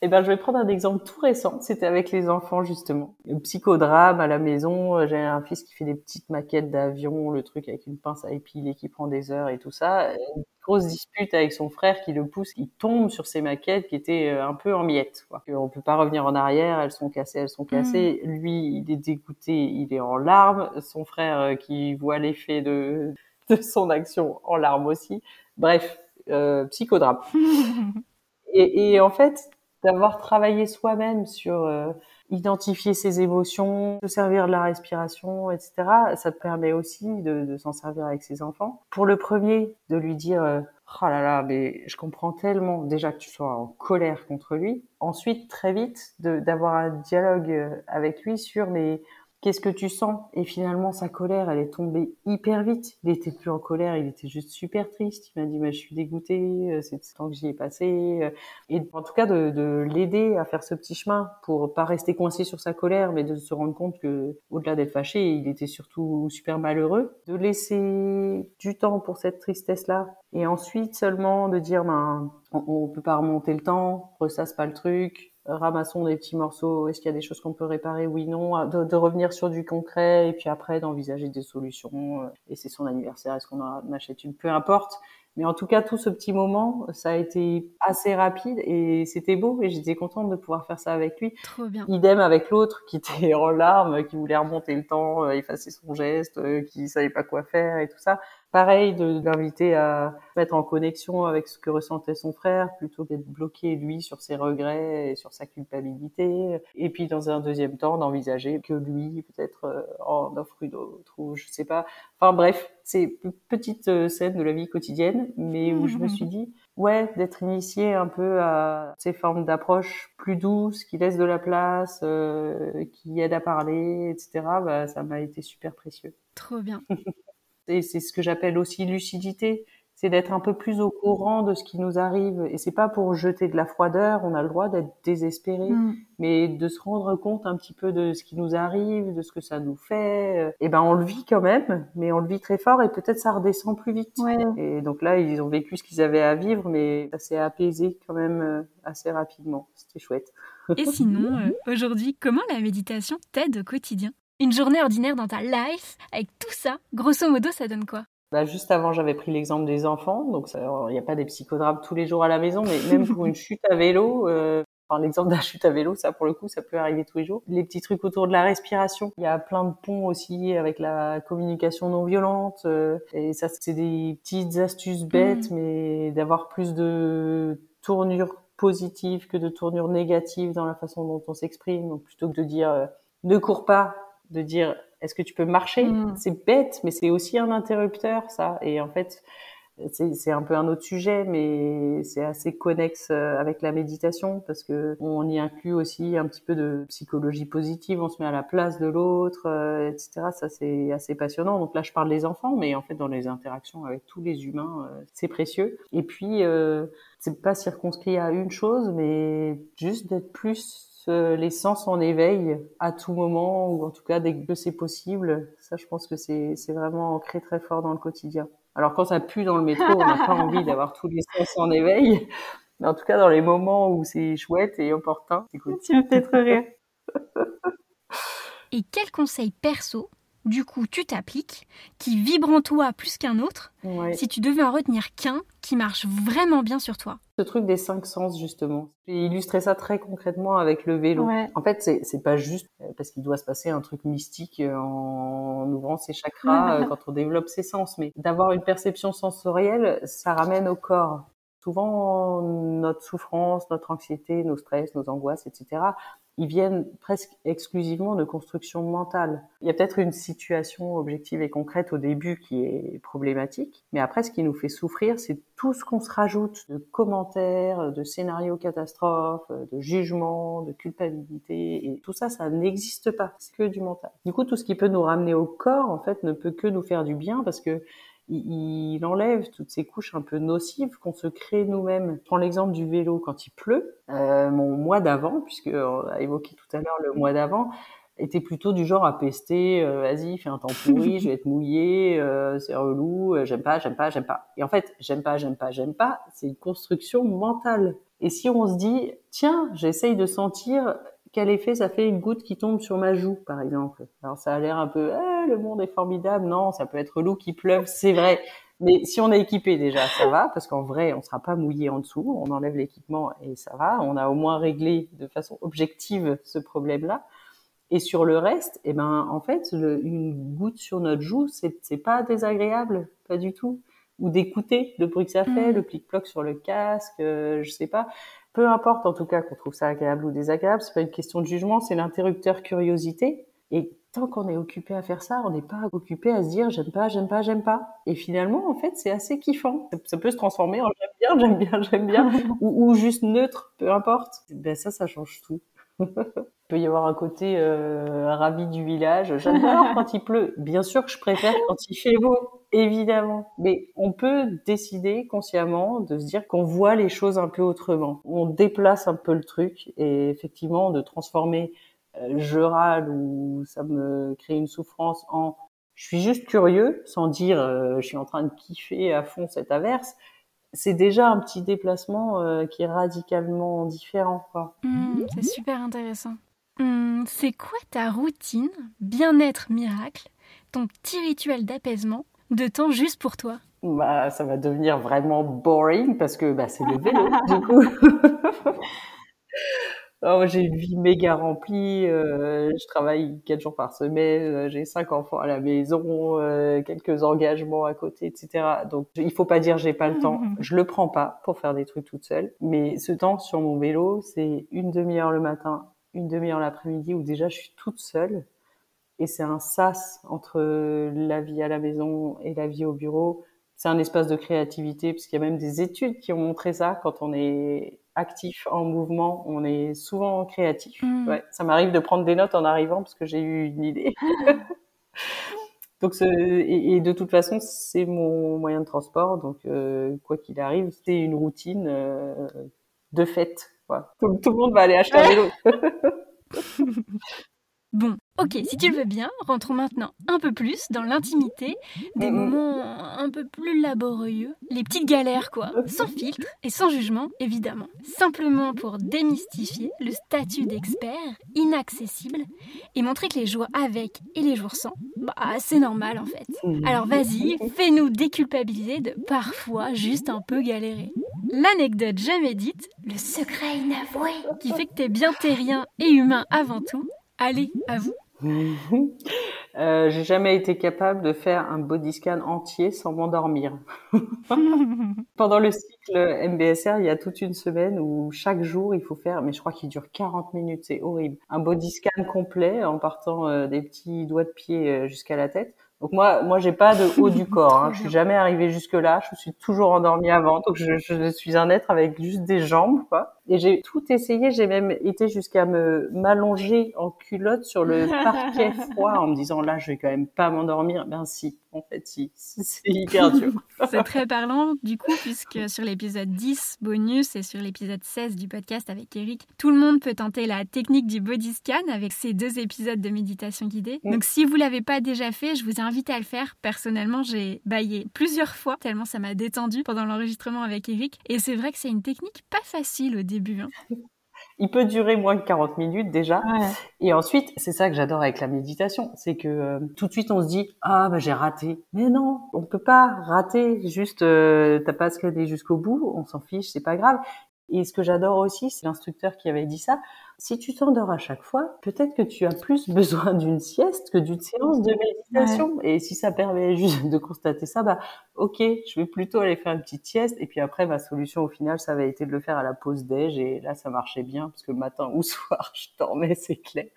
Eh ben, je vais prendre un exemple tout récent. C'était avec les enfants, justement. Le psychodrame à la maison. J'ai un fils qui fait des petites maquettes d'avion, le truc avec une pince à épiler qui prend des heures et tout ça. Une grosse dispute avec son frère qui le pousse. Il tombe sur ces maquettes qui étaient euh, un peu en miettes. Quoi. On peut pas revenir en arrière. Elles sont cassées, elles sont cassées. Mmh. Lui, il est dégoûté. Il est en larmes. Son frère euh, qui voit l'effet de, de son action en larmes aussi. Bref, euh, psychodrame. et, et en fait, d'avoir travaillé soi-même sur euh, identifier ses émotions, se servir de la respiration, etc. Ça te permet aussi de, de s'en servir avec ses enfants. Pour le premier, de lui dire euh, oh là là, mais je comprends tellement déjà que tu sois en colère contre lui. Ensuite, très vite, d'avoir un dialogue euh, avec lui sur mais qu'est-ce que tu sens? Et finalement, sa colère, elle est tombée hyper vite. Il était plus en colère, il était juste super triste. Il m'a dit, mais je suis dégoûté, euh, c'est ce temps que j'y ai passé. Euh. Et en tout cas, de, de l'aider à faire ce petit chemin pour pas rester coincé sur sa colère, mais de se rendre compte que, au-delà d'être fâché, il était surtout super malheureux. De laisser du temps pour cette tristesse-là. Et ensuite, seulement de dire, ben, on, peut pas remonter le temps, ressasse pas le truc, ramassons des petits morceaux, est-ce qu'il y a des choses qu'on peut réparer, oui, non, de, de, revenir sur du concret et puis après d'envisager des solutions. Euh, et c'est son anniversaire, est-ce qu'on en achète une, peu importe. Mais en tout cas, tout ce petit moment, ça a été assez rapide et c'était beau et j'étais contente de pouvoir faire ça avec lui. Trop bien. Idem avec l'autre qui était en larmes, qui voulait remonter le temps, euh, effacer son geste, euh, qui savait pas quoi faire et tout ça. Pareil, de, l'inviter à mettre en connexion avec ce que ressentait son frère, plutôt qu'être bloqué lui sur ses regrets et sur sa culpabilité. Et puis dans un deuxième temps, d'envisager que lui peut-être euh, en offre une autre ou je sais pas. Enfin bref, c'est petite euh, scène de la vie quotidienne, mais où je me suis dit ouais d'être initié un peu à ces formes d'approche plus douces, qui laissent de la place, euh, qui aident à parler, etc. Bah, ça m'a été super précieux. Trop bien. Et c'est ce que j'appelle aussi lucidité, c'est d'être un peu plus au courant de ce qui nous arrive. Et c'est pas pour jeter de la froideur, on a le droit d'être désespéré, mm. mais de se rendre compte un petit peu de ce qui nous arrive, de ce que ça nous fait. Et ben on le vit quand même, mais on le vit très fort et peut-être ça redescend plus vite. Et donc là, ils ont vécu ce qu'ils avaient à vivre, mais ça s'est apaisé quand même euh, assez rapidement. C'était chouette. Et sinon, euh, aujourd'hui, comment la méditation t'aide au quotidien? Une journée ordinaire dans ta life, avec tout ça, grosso modo, ça donne quoi? Bah, juste avant, j'avais pris l'exemple des enfants, donc il n'y a pas des psychodrames tous les jours à la maison, mais même pour une chute à vélo, euh, enfin, l'exemple d'un chute à vélo, ça pour le coup, ça peut arriver tous les jours. Les petits trucs autour de la respiration, il y a plein de ponts aussi avec la communication non violente, euh, et ça c'est des petites astuces bêtes, mmh. mais d'avoir plus de tournures positives que de tournures négatives dans la façon dont on s'exprime, donc plutôt que de dire euh, ne cours pas, de dire est-ce que tu peux marcher? Mm. C'est bête, mais c'est aussi un interrupteur, ça. Et en fait, c'est un peu un autre sujet, mais c'est assez connexe euh, avec la méditation parce que on y inclut aussi un petit peu de psychologie positive, on se met à la place de l'autre, euh, etc. Ça c'est assez passionnant. Donc là, je parle des enfants, mais en fait dans les interactions avec tous les humains, euh, c'est précieux. Et puis c'est pas circonscrit à une chose, mais juste d'être plus les sens en éveil à tout moment, ou en tout cas dès que c'est possible. Ça, je pense que c'est vraiment ancré très fort dans le quotidien. Alors quand ça pue dans le métro, on n'a pas envie d'avoir tous les sens en éveil. Mais en tout cas, dans les moments où c'est chouette et opportun, écoute, tu vas peut-être rire. Et quel conseil perso, du coup, tu t'appliques, qui vibre en toi plus qu'un autre, si tu devais en retenir qu'un qui marche vraiment bien sur toi Ce truc des cinq sens, justement. J'ai illustré ça très concrètement avec le vélo. En fait, c'est pas juste euh, parce qu'il doit se passer un truc mystique euh, en ouvrant ses chakras euh, quand on développe ses sens, mais d'avoir une perception sensorielle, ça ramène au corps. Souvent, notre souffrance, notre anxiété, nos stress, nos angoisses, etc., ils viennent presque exclusivement de construction mentale. Il y a peut-être une situation objective et concrète au début qui est problématique, mais après, ce qui nous fait souffrir, c'est tout ce qu'on se rajoute de commentaires, de scénarios catastrophes, de jugements, de culpabilité, et tout ça, ça n'existe pas. C'est que du mental. Du coup, tout ce qui peut nous ramener au corps, en fait, ne peut que nous faire du bien parce que il, enlève toutes ces couches un peu nocives qu'on se crée nous-mêmes. Prends l'exemple du vélo quand il pleut. Euh, mon mois d'avant, puisque on a évoqué tout à l'heure le mois d'avant, était plutôt du genre à pester, euh, vas-y, fais un temps pourri, je vais être mouillé, euh, c'est relou, euh, j'aime pas, j'aime pas, j'aime pas. Et en fait, j'aime pas, j'aime pas, j'aime pas, c'est une construction mentale. Et si on se dit, tiens, j'essaye de sentir quel effet ça fait une goutte qui tombe sur ma joue, par exemple. Alors ça a l'air un peu, eh, le monde est formidable. Non, ça peut être l'eau qui pleuve, c'est vrai. Mais si on est équipé déjà, ça va, parce qu'en vrai, on sera pas mouillé en dessous. On enlève l'équipement et ça va. On a au moins réglé de façon objective ce problème-là. Et sur le reste, eh ben, en fait, une goutte sur notre joue, c'est, c'est pas désagréable, pas du tout. Ou d'écouter le bruit que ça fait, mmh. le clic-ploc sur le casque, euh, je sais pas peu importe en tout cas qu'on trouve ça agréable ou désagréable, c'est pas une question de jugement, c'est l'interrupteur curiosité. Et tant qu'on est occupé à faire ça, on n'est pas occupé à se dire j'aime pas, j'aime pas, j'aime pas. Et finalement, en fait, c'est assez kiffant. Ça peut se transformer en j'aime bien, j'aime bien, j'aime bien, ou, juste neutre, peu importe. Ben ça, ça change tout. Il peut y avoir un côté euh, ravi du village. J'adore quand il pleut. Bien sûr que je préfère quand il fait beau. Évidemment, mais on peut décider consciemment de se dire qu'on voit les choses un peu autrement. On déplace un peu le truc et effectivement de transformer euh, je râle ou ça me crée une souffrance en je suis juste curieux sans dire euh, je suis en train de kiffer à fond cette averse. C'est déjà un petit déplacement euh, qui est radicalement différent. Mmh, c'est super intéressant. Mmh, c'est quoi ta routine bien-être miracle, ton petit rituel d'apaisement de temps juste pour toi bah, ça va devenir vraiment boring parce que bah, c'est le vélo, du coup. oh, j'ai une vie méga remplie. Euh, je travaille quatre jours par semaine. Euh, j'ai cinq enfants à la maison, euh, quelques engagements à côté, etc. Donc, il faut pas dire j'ai pas le temps. Je le prends pas pour faire des trucs toute seule. Mais ce temps sur mon vélo, c'est une demi-heure le matin, une demi-heure l'après-midi où déjà je suis toute seule et c'est un sas entre la vie à la maison et la vie au bureau. C'est un espace de créativité, parce qu'il y a même des études qui ont montré ça. Quand on est actif, en mouvement, on est souvent créatif. Mmh. Ouais, ça m'arrive de prendre des notes en arrivant parce que j'ai eu une idée. donc, et, de toute façon, c'est mon moyen de transport. Donc, euh, quoi qu'il arrive, c'est une routine euh, de fête. Tout, tout, le monde va aller acheter un vélo. Bon, ok, si tu le veux bien, rentrons maintenant un peu plus dans l'intimité, des moments un peu plus laborieux, les petites galères quoi, sans filtre et sans jugement évidemment. Simplement pour démystifier le statut d'expert inaccessible et montrer que les jours avec et les jours sans, bah c'est normal en fait. Alors vas-y, fais-nous déculpabiliser de parfois juste un peu galérer. L'anecdote jamais dite, le secret inavoué qui fait que t'es bien terrien et humain avant tout, Allez, à vous. euh, j'ai jamais été capable de faire un body scan entier sans m'endormir. Pendant le cycle MBSR, il y a toute une semaine où chaque jour il faut faire, mais je crois qu'il dure 40 minutes, c'est horrible. Un body scan complet en partant euh, des petits doigts de pied euh, jusqu'à la tête. Donc moi, moi, j'ai pas de haut du corps. Hein. Je suis jamais arrivée jusque là. Je suis toujours endormie avant. Donc je, je suis un être avec juste des jambes, quoi. Et j'ai tout essayé. J'ai même été jusqu'à me m'allonger en culotte sur le parquet froid en me disant là, je vais quand même pas m'endormir. Ben si, en fait, si. C'est hyper dur. C'est très parlant, du coup, puisque sur l'épisode 10 bonus et sur l'épisode 16 du podcast avec Eric, tout le monde peut tenter la technique du body scan avec ces deux épisodes de méditation guidée. Mm. Donc si vous l'avez pas déjà fait, je vous invite à le faire. Personnellement, j'ai baillé plusieurs fois, tellement ça m'a détendu pendant l'enregistrement avec Eric. Et c'est vrai que c'est une technique pas facile au début. Hein. Il peut durer moins que 40 minutes déjà. Et ensuite, c'est ça que j'adore avec la méditation, c'est que euh, tout de suite on se dit ah bah j'ai raté. Mais non, on peut pas rater. Juste euh, t'as pas scanné jusqu'au bout, on s'en fiche, c'est pas grave. Et ce que j'adore aussi, c'est l'instructeur qui avait dit ça. Si tu t'endors à chaque fois, peut-être que tu as plus besoin d'une sieste que d'une séance de méditation. Et si ça permet juste de constater ça, bah, ok, je vais plutôt aller faire une petite sieste. Et puis après, ma solution au final, ça avait été de le faire à la pause déj. Et là, ça marchait bien parce que matin ou soir, je dormais, c'est clair.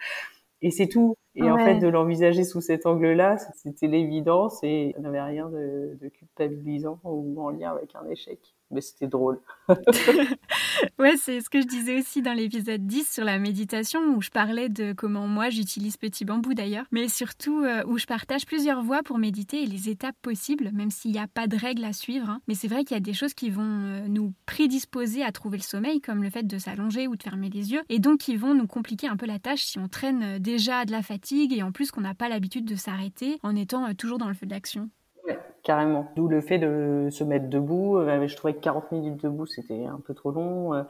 Et c'est tout. Et en fait, de l'envisager sous cet angle-là, c'était l'évidence et il n'y avait rien de, de culpabilisant ou en lien avec un échec mais c'était drôle. ouais, c'est ce que je disais aussi dans l'épisode 10 sur la méditation, où je parlais de comment moi j'utilise Petit Bambou d'ailleurs, mais surtout euh, où je partage plusieurs voies pour méditer et les étapes possibles, même s'il n'y a pas de règles à suivre. Hein. Mais c'est vrai qu'il y a des choses qui vont euh, nous prédisposer à trouver le sommeil, comme le fait de s'allonger ou de fermer les yeux, et donc qui vont nous compliquer un peu la tâche si on traîne euh, déjà de la fatigue et en plus qu'on n'a pas l'habitude de s'arrêter en étant toujours dans le feu de l'action carrément. D'où le fait de se mettre debout. Euh, je trouvais que 40 minutes debout, c'était un peu trop long. Euh,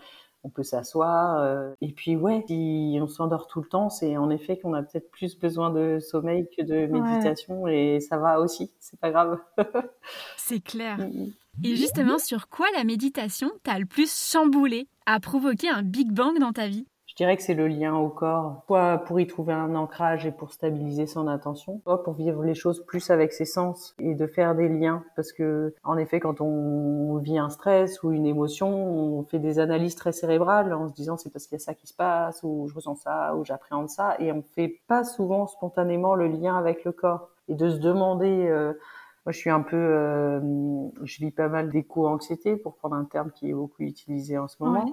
on peut s'asseoir. Euh, et puis ouais, si on s'endort tout le temps, c'est en effet qu'on a peut-être plus besoin de sommeil que de méditation et ça va aussi, c'est pas grave. c'est clair. Mm, mm. Et justement, sur quoi la méditation t'a le plus chamboulé, a provoqué un Big Bang dans ta vie? Je dirais que c'est le lien au corps, soit pour y trouver un ancrage et pour stabiliser son attention, soit pour vivre les choses plus avec ses sens et de faire des liens. Parce que, en effet, quand on vit un stress ou une émotion, on fait des analyses très cérébrales en se disant c'est parce qu'il y a ça qui se passe, ou je ressens ça, ou j'appréhende ça, et on fait pas souvent spontanément le lien avec le corps. Et de se demander, euh, moi, je suis un peu, euh, je vis pas mal d'éco-anxiété, pour prendre un terme qui est beaucoup utilisé en ce moment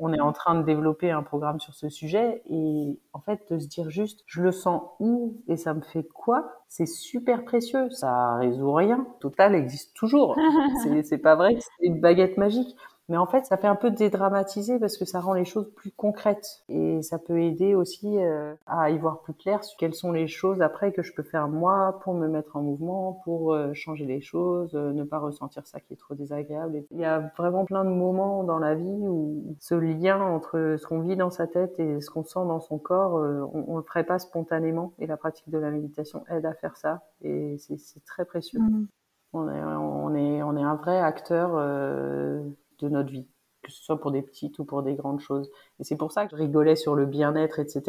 on est en train de développer un programme sur ce sujet et en fait de se dire juste je le sens où et ça me fait quoi? C'est super précieux ça résout rien. Total existe toujours. C'est pas vrai c'est une baguette magique mais en fait, ça fait un peu dédramatiser parce que ça rend les choses plus concrètes et ça peut aider aussi euh, à y voir plus clair sur quelles sont les choses après que je peux faire moi pour me mettre en mouvement, pour euh, changer les choses, euh, ne pas ressentir ça qui est trop désagréable. il y a vraiment plein de moments dans la vie où ce lien entre ce qu'on vit dans sa tête et ce qu'on sent dans son corps, on, on, le ferait pas spontanément et la pratique de la méditation aide à faire ça et c'est très précieux. Mmh. On est, on est, on est un vrai acteur de notre vie que ce soit pour des petites ou pour des grandes choses. Et c'est pour ça que je rigolais sur le bien-être, etc.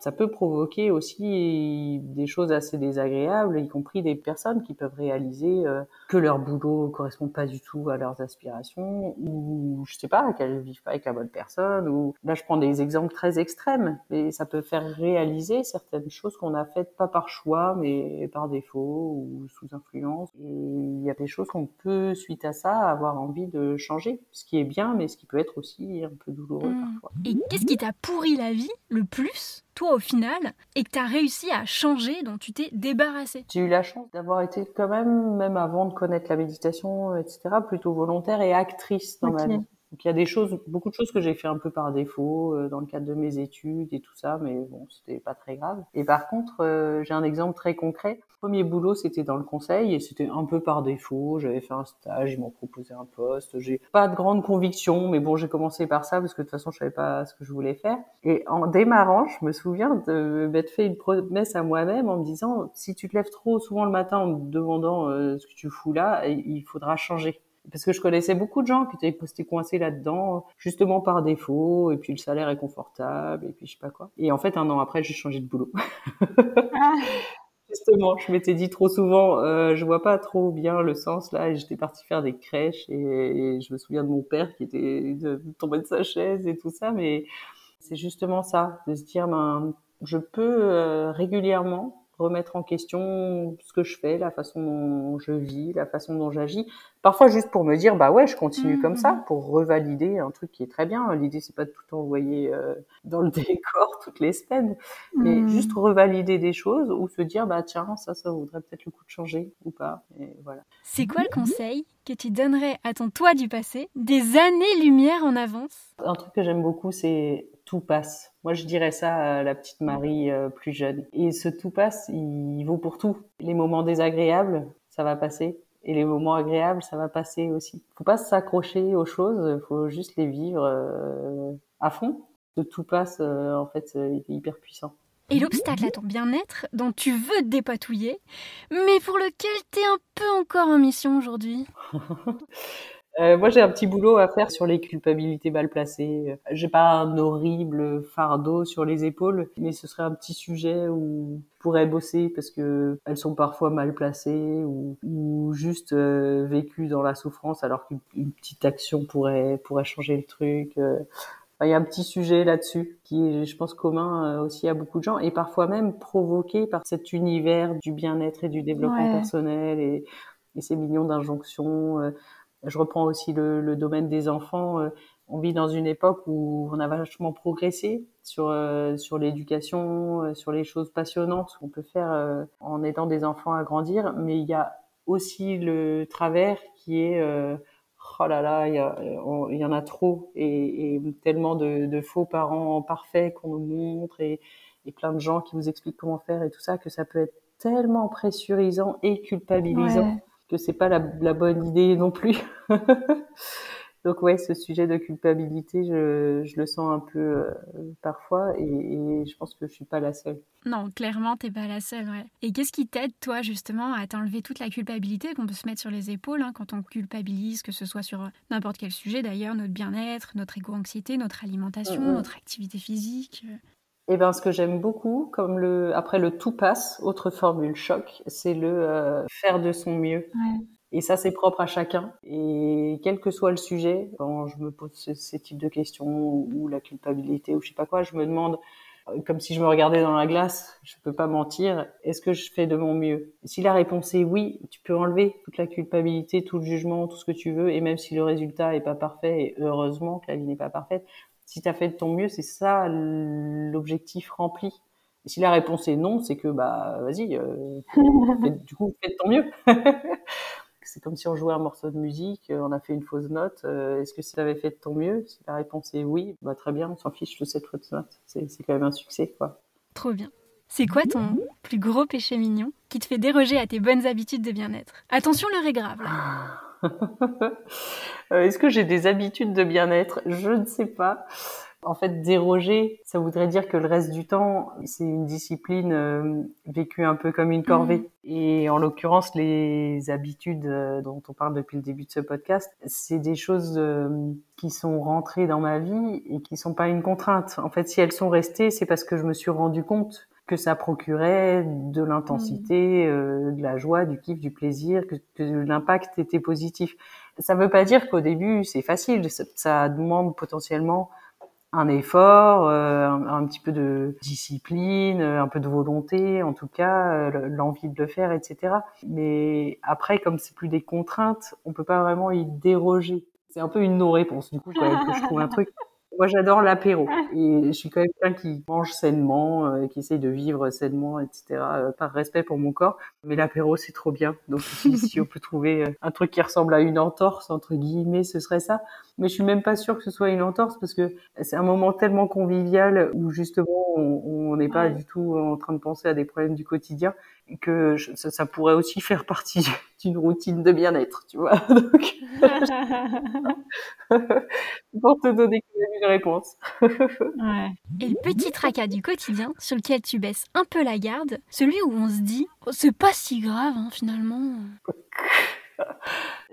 Ça, peut provoquer aussi des choses assez désagréables, y compris des personnes qui peuvent réaliser euh, que leur boulot correspond pas du tout à leurs aspirations, ou je sais pas, qu'elles vivent pas avec la bonne personne. Ou là, je prends des exemples très extrêmes, mais ça peut faire réaliser certaines choses qu'on a faites pas par choix, mais par défaut ou sous influence. Et il y a des choses qu'on peut, suite à ça, avoir envie de changer, ce qui est bien, mais ce qui peut être aussi un peu douloureux hmm. parfois. Et qu'est-ce qui t'a pourri la vie le plus, toi au final, et que t'as réussi à changer, dont tu t'es débarrassé? J'ai eu la chance d'avoir été quand même, même avant de connaître la méditation, etc., plutôt volontaire et actrice dans ma vie. Donc il y a des choses, beaucoup de choses que j'ai fait un peu par défaut euh, dans le cadre de mes études et tout ça, mais bon, c'était pas très grave. Et par contre, euh, j'ai un exemple très concret. Premier boulot, c'était dans le conseil et c'était un peu par défaut. J'avais fait un stage, ils m'ont proposé un poste. J'ai pas de grande conviction, mais bon, j'ai commencé par ça parce que de toute façon, je savais pas ce que je voulais faire. Et en démarrant, je me souviens de m'être fait une promesse à moi-même en me disant si tu te lèves trop souvent le matin en me demandant euh, ce que tu fous là, il faudra changer parce que je connaissais beaucoup de gens qui étaient postés coincés là-dedans, justement par défaut, et puis le salaire est confortable, et puis je sais pas quoi. Et en fait, un an après, j'ai changé de boulot. Ah. Justement, je m'étais dit trop souvent, euh, je vois pas trop bien le sens là, et j'étais partie faire des crèches, et, je me souviens de mon père qui était de, tomber de sa chaise et tout ça, mais c'est justement ça, de se dire, ben, je peux euh, régulièrement remettre en question ce que je fais, la façon dont je vis, la façon dont j'agis. Parfois juste pour me dire bah ouais, je continue comme ça, mmh. pour revalider un truc qui est très bien. L'idée c'est pas de tout envoyer euh, dans le décor toutes les semaines, mais mmh. juste revalider des choses ou se dire bah tiens ça ça vaudrait peut-être le coup de changer ou pas. Et voilà. C'est quoi le conseil que tu donnerais à ton toi du passé des années-lumière en avance? Un truc que j'aime beaucoup c'est tout passe. Moi, je dirais ça à la petite Marie euh, plus jeune. Et ce tout passe, il vaut pour tout. Les moments désagréables, ça va passer. Et les moments agréables, ça va passer aussi. Faut pas s'accrocher aux choses, faut juste les vivre euh, à fond. Le tout passe, euh, en fait, il est hyper puissant. Et l'obstacle à ton bien-être dont tu veux te dépatouiller, mais pour lequel tu es un peu encore en mission aujourd'hui? Euh, moi, j'ai un petit boulot à faire sur les culpabilités mal placées. J'ai pas un horrible fardeau sur les épaules, mais ce serait un petit sujet où je pourrais bosser parce que elles sont parfois mal placées ou, ou juste euh, vécues dans la souffrance, alors qu'une petite action pourrait pourrait changer le truc. Euh. il y a un petit sujet là-dessus qui est, je pense, commun euh, aussi à beaucoup de gens et parfois même provoqué par cet univers du bien-être et du développement personnel et, et ces millions d'injonctions. Je reprends aussi le, domaine des enfants. Euh, on vit dans une époque où on a vachement progressé sur euh, sur l'éducation, euh, sur les choses passionnantes qu'on peut faire en aidant des enfants à grandir. Mais il y a aussi le travers qui est oh là là, il y, en a trop et, tellement de, faux parents parfaits qu'on nous montre et, plein de gens qui vous expliquent comment faire et tout ça que ça peut être tellement pressurisant et culpabilisant que c'est pas la, bonne idée non plus. Donc ouais, ce sujet de culpabilité, je, je le sens un peu euh, parfois et, je pense que je suis pas la seule. Non, clairement, t'es pas la seule, ouais. Et qu'est-ce qui t'aide, toi, justement, à t'enlever toute la culpabilité qu'on peut se mettre sur les épaules hein, quand on culpabilise, que ce soit sur euh, n'importe quel sujet d'ailleurs, notre bien-être, notre égo-anxiété, notre alimentation, mm, mm. notre activité physique euh. Eh ben, ce que j'aime beaucoup, comme le après le tout passe, autre formule choc, c'est le euh, faire de son mieux. Et ça, c'est propre à chacun. Et quel que soit le sujet, quand je me pose ces types de questions ou la culpabilité ou je sais pas quoi, je me demande, euh, comme si je me regardais dans la glace, je peux pas mentir, est-ce que je fais de mon mieux? Si la réponse est oui, tu peux enlever toute la culpabilité, tout le jugement, tout ce que tu veux, et même si le résultat est pas parfait, et heureusement que la vie n'est pas parfaite, si tu as fait de ton mieux, c'est ça l'objectif rempli. Et si la réponse est non, c'est que bah vas-y, euh, du coup fais de ton mieux. c'est comme si on jouait un morceau de musique, euh, on a fait une fausse note. Euh, est-ce que tu avais fait de ton mieux Si la réponse est oui, bah très bien, on s'en fiche de cette fausse note. C'est quand même un succès, quoi. Trop bien. C'est quoi ton plus gros péché mignon qui te fait déroger à tes bonnes habitudes de bien-être? Attention, l'heure est grave. Là. Euh, est-ce que j'ai des habitudes de bien-être? Je ne sais pas. En fait, déroger, ça voudrait dire que le reste du temps, c'est une discipline euh, vécue un peu comme une corvée. Mmh. Et en l'occurrence, les habitudes euh, dont on parle depuis le début de ce podcast, c'est des choses qui sont rentrées dans ma vie et qui sont pas une contrainte. En fait, si elles sont restées, c'est parce que je me suis rendu compte que ça procurait de l'intensité, mmh. euh, de la joie, du kiff, du plaisir, que, l'impact était positif. Ça ne veut pas dire qu'au début c'est facile, ça, demande potentiellement un effort, euh, un, petit peu de discipline, un peu de volonté, en tout cas euh, l'envie de le faire, etc. Mais après, comme c'est plus des contraintes, on peut pas vraiment y déroger. C'est un peu une non-réponse. Du coup, que je trouve un truc moi, j'adore l'apéro. Et je suis quand même quelqu'un qui mange sainement, euh, qui essaye de vivre sainement, etc., euh, par respect pour mon corps. Mais l'apéro, c'est trop bien. Donc, si, on peut trouver euh, un truc qui ressemble à une entorse, entre guillemets, ce serait ça. Mais je suis même pas sûre que ce soit une entorse parce que c'est un moment tellement convivial où justement, on n'est pas du tout en train de penser à des problèmes du quotidien que ça, ça, pourrait aussi faire partie d'une routine de bien-être, tu vois. Donc, pour te donner une réponse. ouais. Et le petit tracas du quotidien sur lequel tu baisses un peu la garde, celui où on se dit, oh, c'est pas si grave hein, finalement.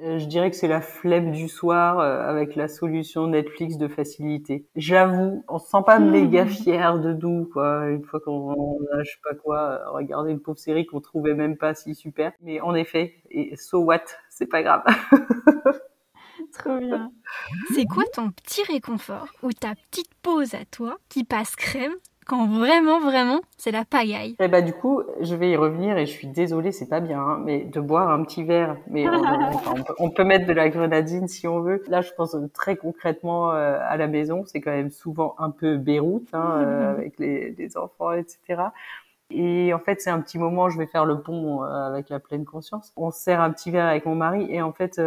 Euh, je dirais que c'est la flemme du soir euh, avec la solution Netflix de facilité. J'avoue, on se sent pas méga fier de nous, quoi. Une fois qu'on a, je sais pas quoi, regardé une pauvre série qu'on trouvait même pas si super. Mais en effet, et so what, c'est pas grave. Trop bien. C'est quoi ton petit réconfort ou ta petite pause à toi qui passe crème quand vraiment, vraiment, c'est la pagaille. Et eh bah du coup, je vais y revenir et je suis désolée, c'est pas bien, hein, mais de boire un petit verre, mais on, peut mettre de la grenadine si on veut. Là, je pense très concrètement euh, à la maison, c'est quand même souvent un peu Beyrouth hein, euh, avec les, les, enfants, etc. Et en fait, c'est un petit moment, je vais faire le pont euh, avec la pleine conscience. On sert un petit verre avec mon mari et en fait,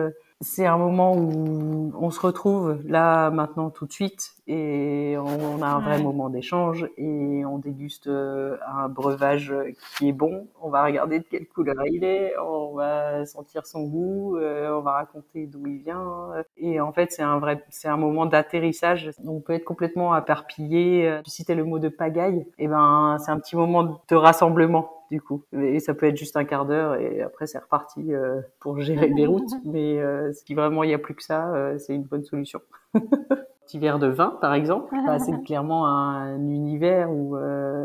c'est un moment où on se retrouve là maintenant tout de suite et on, a un vrai moment d'échange et on déguste euh, un breuvage qui est bon. On va regarder de quelle couleur il est, on va sentir son goût, euh, on va raconter d'où il vient et en fait c'est un vrai c'est un moment d'atterrissage. On peut être complètement éparpillé. Tu citais le mot de pagaille, et eh ben c'est un petit moment de rassemblement du coup. Et ça peut être juste un quart d'heure et après c'est reparti euh, pour gérer Beyrouth. Mais euh, si vraiment il n'y a plus que ça, euh, c'est une bonne solution. Petit verre de vin, par exemple, bah, c'est clairement un univers où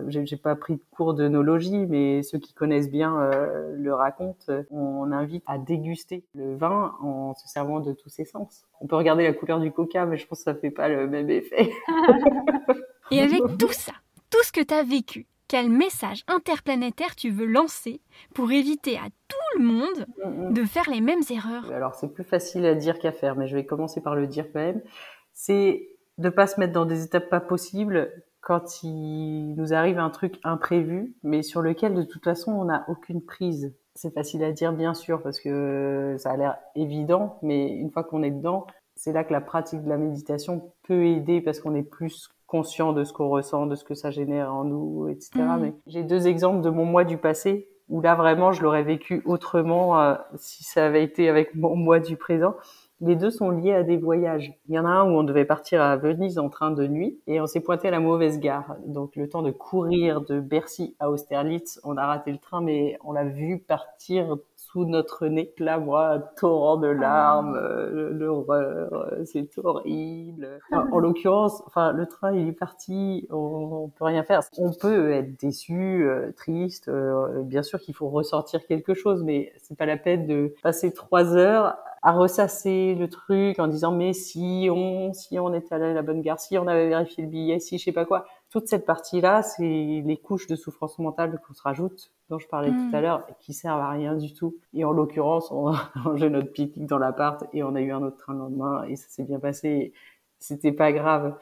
j'ai pas pris de cours d'œnologie, mais ceux qui connaissent bien le racontent. On invite à déguster le vin en se servant de tous ses sens. On peut regarder la couleur du coca, mais je pense que ça fait pas le même effet. et avec tout ça, tout ce que tu as vécu, quel message interplanétaire tu veux lancer pour éviter à tout le monde de faire les mêmes erreurs? Alors c'est plus facile à dire qu'à faire, mais je vais commencer par le dire quand même. C'est de pas se mettre dans des étapes pas possibles quand il nous arrive un truc imprévu, mais sur lequel de toute façon on n'a aucune prise. C'est facile à dire bien sûr parce que ça a l'air évident, mais une fois qu'on est dedans, c'est là que la pratique de la méditation peut aider parce qu'on est plus conscient de ce qu'on ressent, de ce que ça génère en nous, etc. Mm. Mais j'ai deux exemples de mon moi du passé où là vraiment je l'aurais vécu autrement euh, si ça avait été avec mon moi du présent. Les deux sont liés à des voyages. Il y en a un où on devait partir à Venise en train de nuit et on s'est pointé à la mauvaise gare. Donc le temps de courir de Bercy à Austerlitz, on a raté le train mais on l'a vu partir sous notre nez. Là, moi, torrent de larmes, ah. euh, l'horreur, euh, c'est horrible. en l'occurrence, enfin, le train il est parti, on, on, peut rien faire. On peut être déçu, euh, triste. bien sûr qu'il faut ressortir quelque chose, mais c'est pas la peine de passer trois heures à ressasser le truc en disant mais si on si on était allé à la bonne gare, si on avait vérifié le billet, si je sais pas quoi. Toute cette partie-là, c'est les couches de souffrance mentale qu'on se rajoute, dont je parlais tout à hmm. l'heure, qui servent à rien du tout. Et en l'occurrence, on a mangé notre pique-nique dans l'appart et on a eu un autre train le lendemain et ça s'est bien passé. C'était pas grave.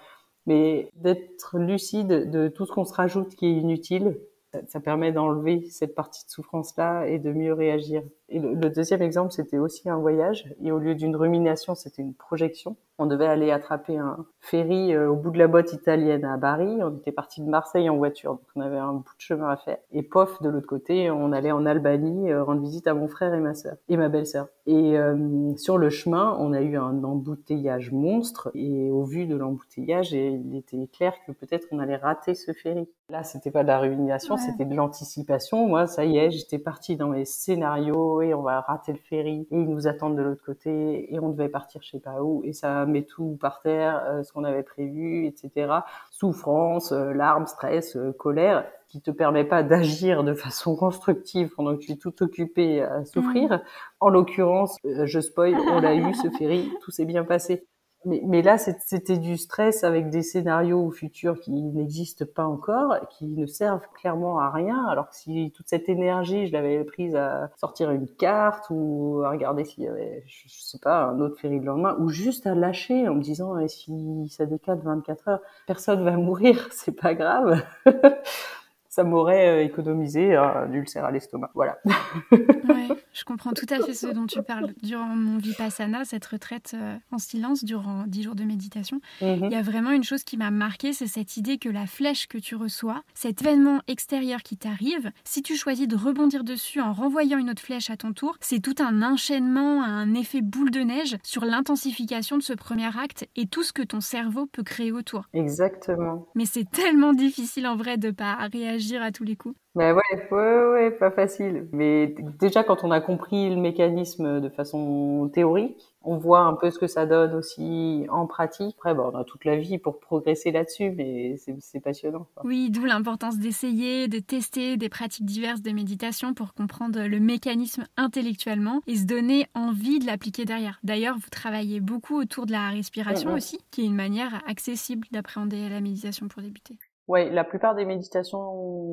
Mais d'être lucide de tout ce qu'on se rajoute qui est inutile, ça permet d'enlever cette partie de souffrance-là et de mieux réagir. Et le, deuxième exemple, c'était aussi un voyage. Et au lieu d'une rumination, c'était une projection. On devait aller attraper un ferry euh, au bout de la botte italienne à Bari. On était parti de Marseille en voiture, donc on avait un bout de chemin à faire. Et pof, de l'autre côté, on allait en Albanie euh, rendre visite à mon frère et ma sœur et ma belle-sœur. Et euh, sur le chemin, on a eu un embouteillage monstre. Et au vu de l'embouteillage, il était clair que peut-être on allait rater ce ferry. Là, c'était pas de la rumination, c'était de l'anticipation. Moi, ça y est, j'étais partie dans mes scénarios on va rater le ferry et ils nous attendent de l'autre côté et on devait partir je sais pas où et ça met tout par terre, euh, ce qu'on avait prévu, etc. Souffrance, euh, larmes, stress, euh, colère qui te permet pas d'agir de façon constructive pendant que tu es tout occupé à souffrir. Mmh. En l'occurrence, je spoil, on l'a eu ce ferry, tout s'est bien passé. Mais, mais là, c'était du stress avec des scénarios futurs qui n'existent pas encore, qui ne servent clairement à rien. Alors que si toute cette énergie, je l'avais prise à sortir une carte ou à regarder s'il y avait, je, sais pas, un autre ferry le lendemain, ou juste à lâcher en me disant, eh, si ça décale 24 heures, personne va mourir, c'est pas grave. ça m'aurait euh, économisé un ulcère à l'estomac. Voilà. ouais, je comprends tout à fait ce dont tu parles. Durant mon Vipassana, cette retraite euh, en silence durant 10 jours de méditation, mhm. il y a vraiment une chose qui m'a marqué, c'est cette idée que la flèche que tu reçois, cet événement extérieur qui t'arrive, si tu choisis de rebondir dessus en renvoyant une autre flèche à ton tour, c'est tout un enchaînement, un effet boule de neige sur l'intensification de ce premier acte et tout ce que ton cerveau peut créer autour. Exactement. Mais c'est tellement difficile en vrai de pas réagir à tous les coups. Mais ouais, ouais, ouais, pas facile. Mais déjà, quand on a compris le mécanisme de façon théorique, on voit un peu ce que ça donne aussi en pratique. Après, bon, on a toute la vie pour progresser là-dessus, mais c'est passionnant. Oui, d'où l'importance d'essayer, de tester des pratiques diverses de méditation pour comprendre le mécanisme intellectuellement et se donner envie de l'appliquer derrière. D'ailleurs, vous travaillez beaucoup autour de la respiration aussi, qui est une manière accessible d'appréhender la méditation pour débuter. Oui, la plupart des méditations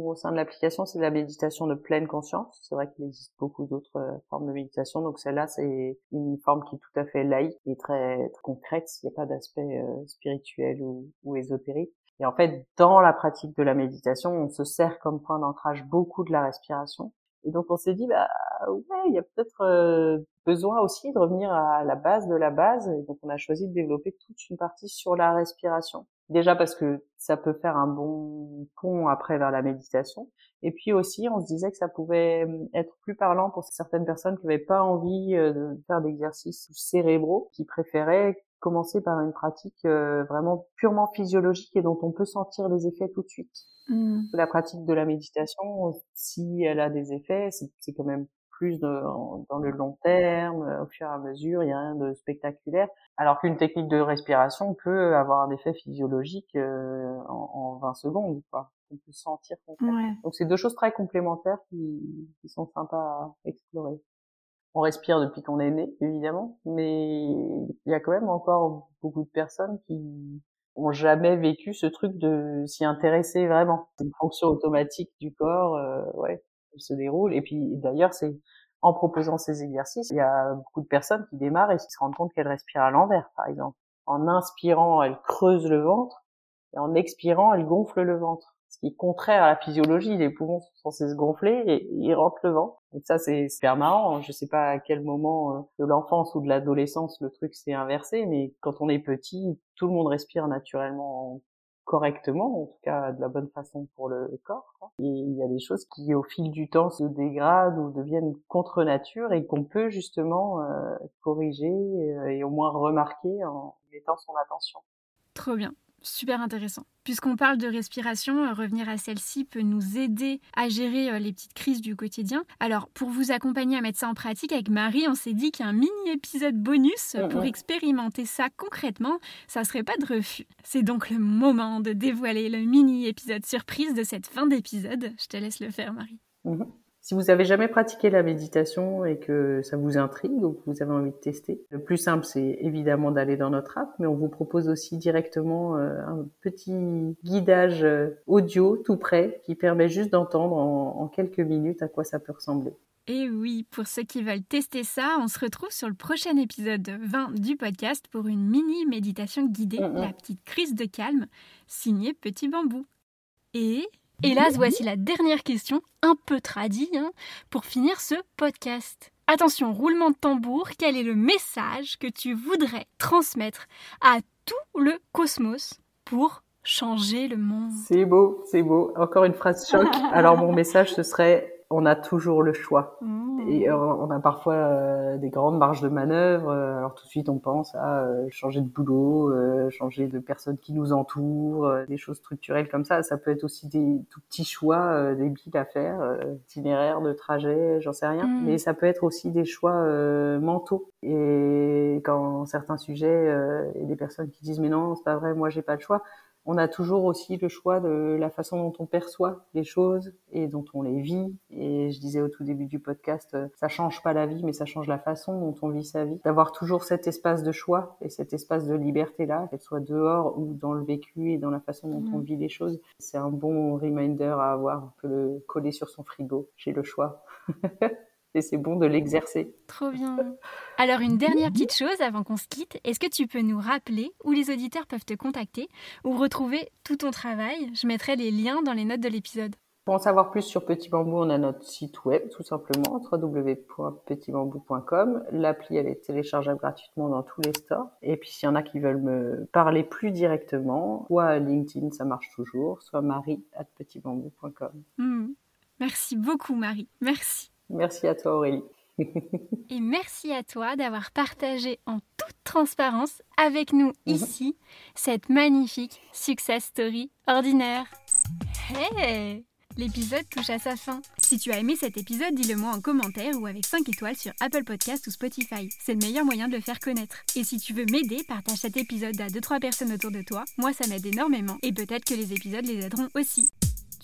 au sein de l'application, c'est la méditation de pleine conscience. C'est vrai qu'il existe beaucoup d'autres euh, formes de méditation, donc celle-là, c'est une forme qui est tout à fait laïque et très, concrète. Il n'y a pas d'aspect euh, spirituel ou, ou ésotérique. Et en fait, dans la pratique de la méditation, on se sert comme point d'ancrage beaucoup de la respiration. Et donc on s'est dit, bah ouais, il y a peut-être euh, besoin aussi de revenir à la base de la base. Et donc on a choisi de développer toute une partie sur la respiration. Déjà parce que ça peut faire un bon pont après vers la méditation. Et puis aussi, on se disait que ça pouvait hum, être plus parlant pour certaines personnes qui n'avaient pas envie euh, de faire d'exercices cérébraux, qui préféraient commencer par une pratique euh, vraiment purement physiologique et dont on peut sentir les effets tout de suite. Mmh. La pratique de la méditation, si elle a des effets, c'est quand même plus dans le long terme, au fur et à mesure, il y a rien de spectaculaire. Alors qu'une technique de respiration peut avoir un effet physiologique euh, en, en, 20 secondes, quoi. On peut sentir Donc c'est deux choses très complémentaires qui, qui sont sympas à explorer. On respire depuis qu'on est né, évidemment, mais il y a quand même encore beaucoup de personnes qui ont jamais vécu ce truc de s'y intéresser vraiment. C'est une fonction automatique du corps, euh, ouais, se déroule. Et puis d'ailleurs, c'est en proposant ces exercices, il y a beaucoup de personnes qui démarrent et qui se rendent compte qu'elles respirent à l'envers, par exemple. En inspirant, elles creusent le ventre, et en expirant, elles gonflent le ventre ce qui est contraire à la physiologie. Les poumons sont censés se gonfler et ils rentrent le vent. Donc ça, c'est super marrant. Je sais pas à quel moment euh, de l'enfance ou de l'adolescence le truc s'est inversé, mais quand on est petit, tout le monde respire naturellement correctement, en tout cas de la bonne façon pour le corps. Et il y a des choses qui, au fil du temps, se dégradent ou deviennent contre nature et qu'on peut justement euh, corriger euh, et au moins remarquer en mettant son attention. Trop bien super intéressant. Puisqu'on parle de respiration, euh, revenir à celle-ci peut nous aider à gérer euh, les petites crises du quotidien. Alors, pour vous accompagner à mettre ça en pratique, avec Marie, on s'est dit qu'un mini-épisode bonus pour expérimenter ça concrètement, ça serait pas de refus. C'est donc le moment de dévoiler le mini-épisode surprise de cette fin d'épisode. Je te laisse le faire, Marie. Mhm. Si vous avez jamais pratiqué la méditation et que ça vous intrigue ou que vous avez envie de tester, le plus simple, c'est évidemment d'aller dans notre app, mais on vous propose aussi directement euh, un petit guidage euh, audio tout prêt qui permet juste d'entendre en, quelques minutes à quoi ça peut ressembler. Et oui, pour ceux qui veulent tester ça, on se retrouve sur le prochain épisode 20 du podcast pour une mini méditation guidée, la petite crise de calme, signée Petit Bambou. Et Hélas, voici la dernière question, un peu tradie, hein, pour finir ce podcast. Attention, roulement de tambour, quel est le message que tu voudrais transmettre à tout le cosmos pour changer le monde? C'est beau, c'est beau. Encore une phrase choc. Alors mon message, ce serait on a toujours le choix. Mmh. Et euh, on a parfois euh, des grandes marges de manœuvre. Euh, alors tout de suite, on pense à changer de boulot, changer de personnes qui nous entourent, des choses structurelles comme ça. Ça peut être aussi des tout petits choix, des billes à faire, itinéraires de trajet, j'en sais rien. Mmh. Mais ça peut être aussi des choix mentaux. Et quand certains sujets, il y a des personnes qui disent mais non, c'est pas vrai, moi j'ai pas le choix on a toujours aussi le choix de la façon dont on perçoit les choses et dont on les vit. Et je disais au tout début du podcast, euh, ça change pas la vie, mais ça change la façon dont on vit sa vie. D'avoir toujours cet espace de choix et cet espace de liberté là, qu'elle soit dehors ou dans le vécu et dans la façon dont on mmh. vit les choses, c'est un bon reminder à avoir. On peut le coller sur son frigo. J'ai le choix. et c'est bon de l'exercer. Trop bien. Alors une dernière petite chose avant qu'on se quitte, est-ce que tu peux nous rappeler où les auditeurs peuvent te contacter ou retrouver tout ton travail? Je mettrai les liens dans les notes de l'épisode. Pour en savoir plus sur Petit Bambou, on a notre site web tout simplement www.petitbambou.com. L'appli elle est téléchargeable gratuitement dans tous les stores. Et puis s'il y en a qui veulent me parler plus directement, soit LinkedIn ça marche toujours, soit marie at petitbambou.com. Hmm. Merci beaucoup Marie, merci. Merci à toi Aurélie. Et merci à toi d'avoir partagé en toute transparence avec nous mhm. ici cette magnifique success story ordinaire. Hey L'épisode touche à sa fin. Si tu as aimé cet épisode, dis-le moi en commentaire ou avec 5 étoiles sur Apple Podcast ou Spotify. C'est le meilleur moyen de le faire connaître. Et si tu veux m'aider, partage cet épisode à 2-3 personnes autour de toi. Moi, ça m'aide énormément. Et peut-être que les épisodes les aideront aussi.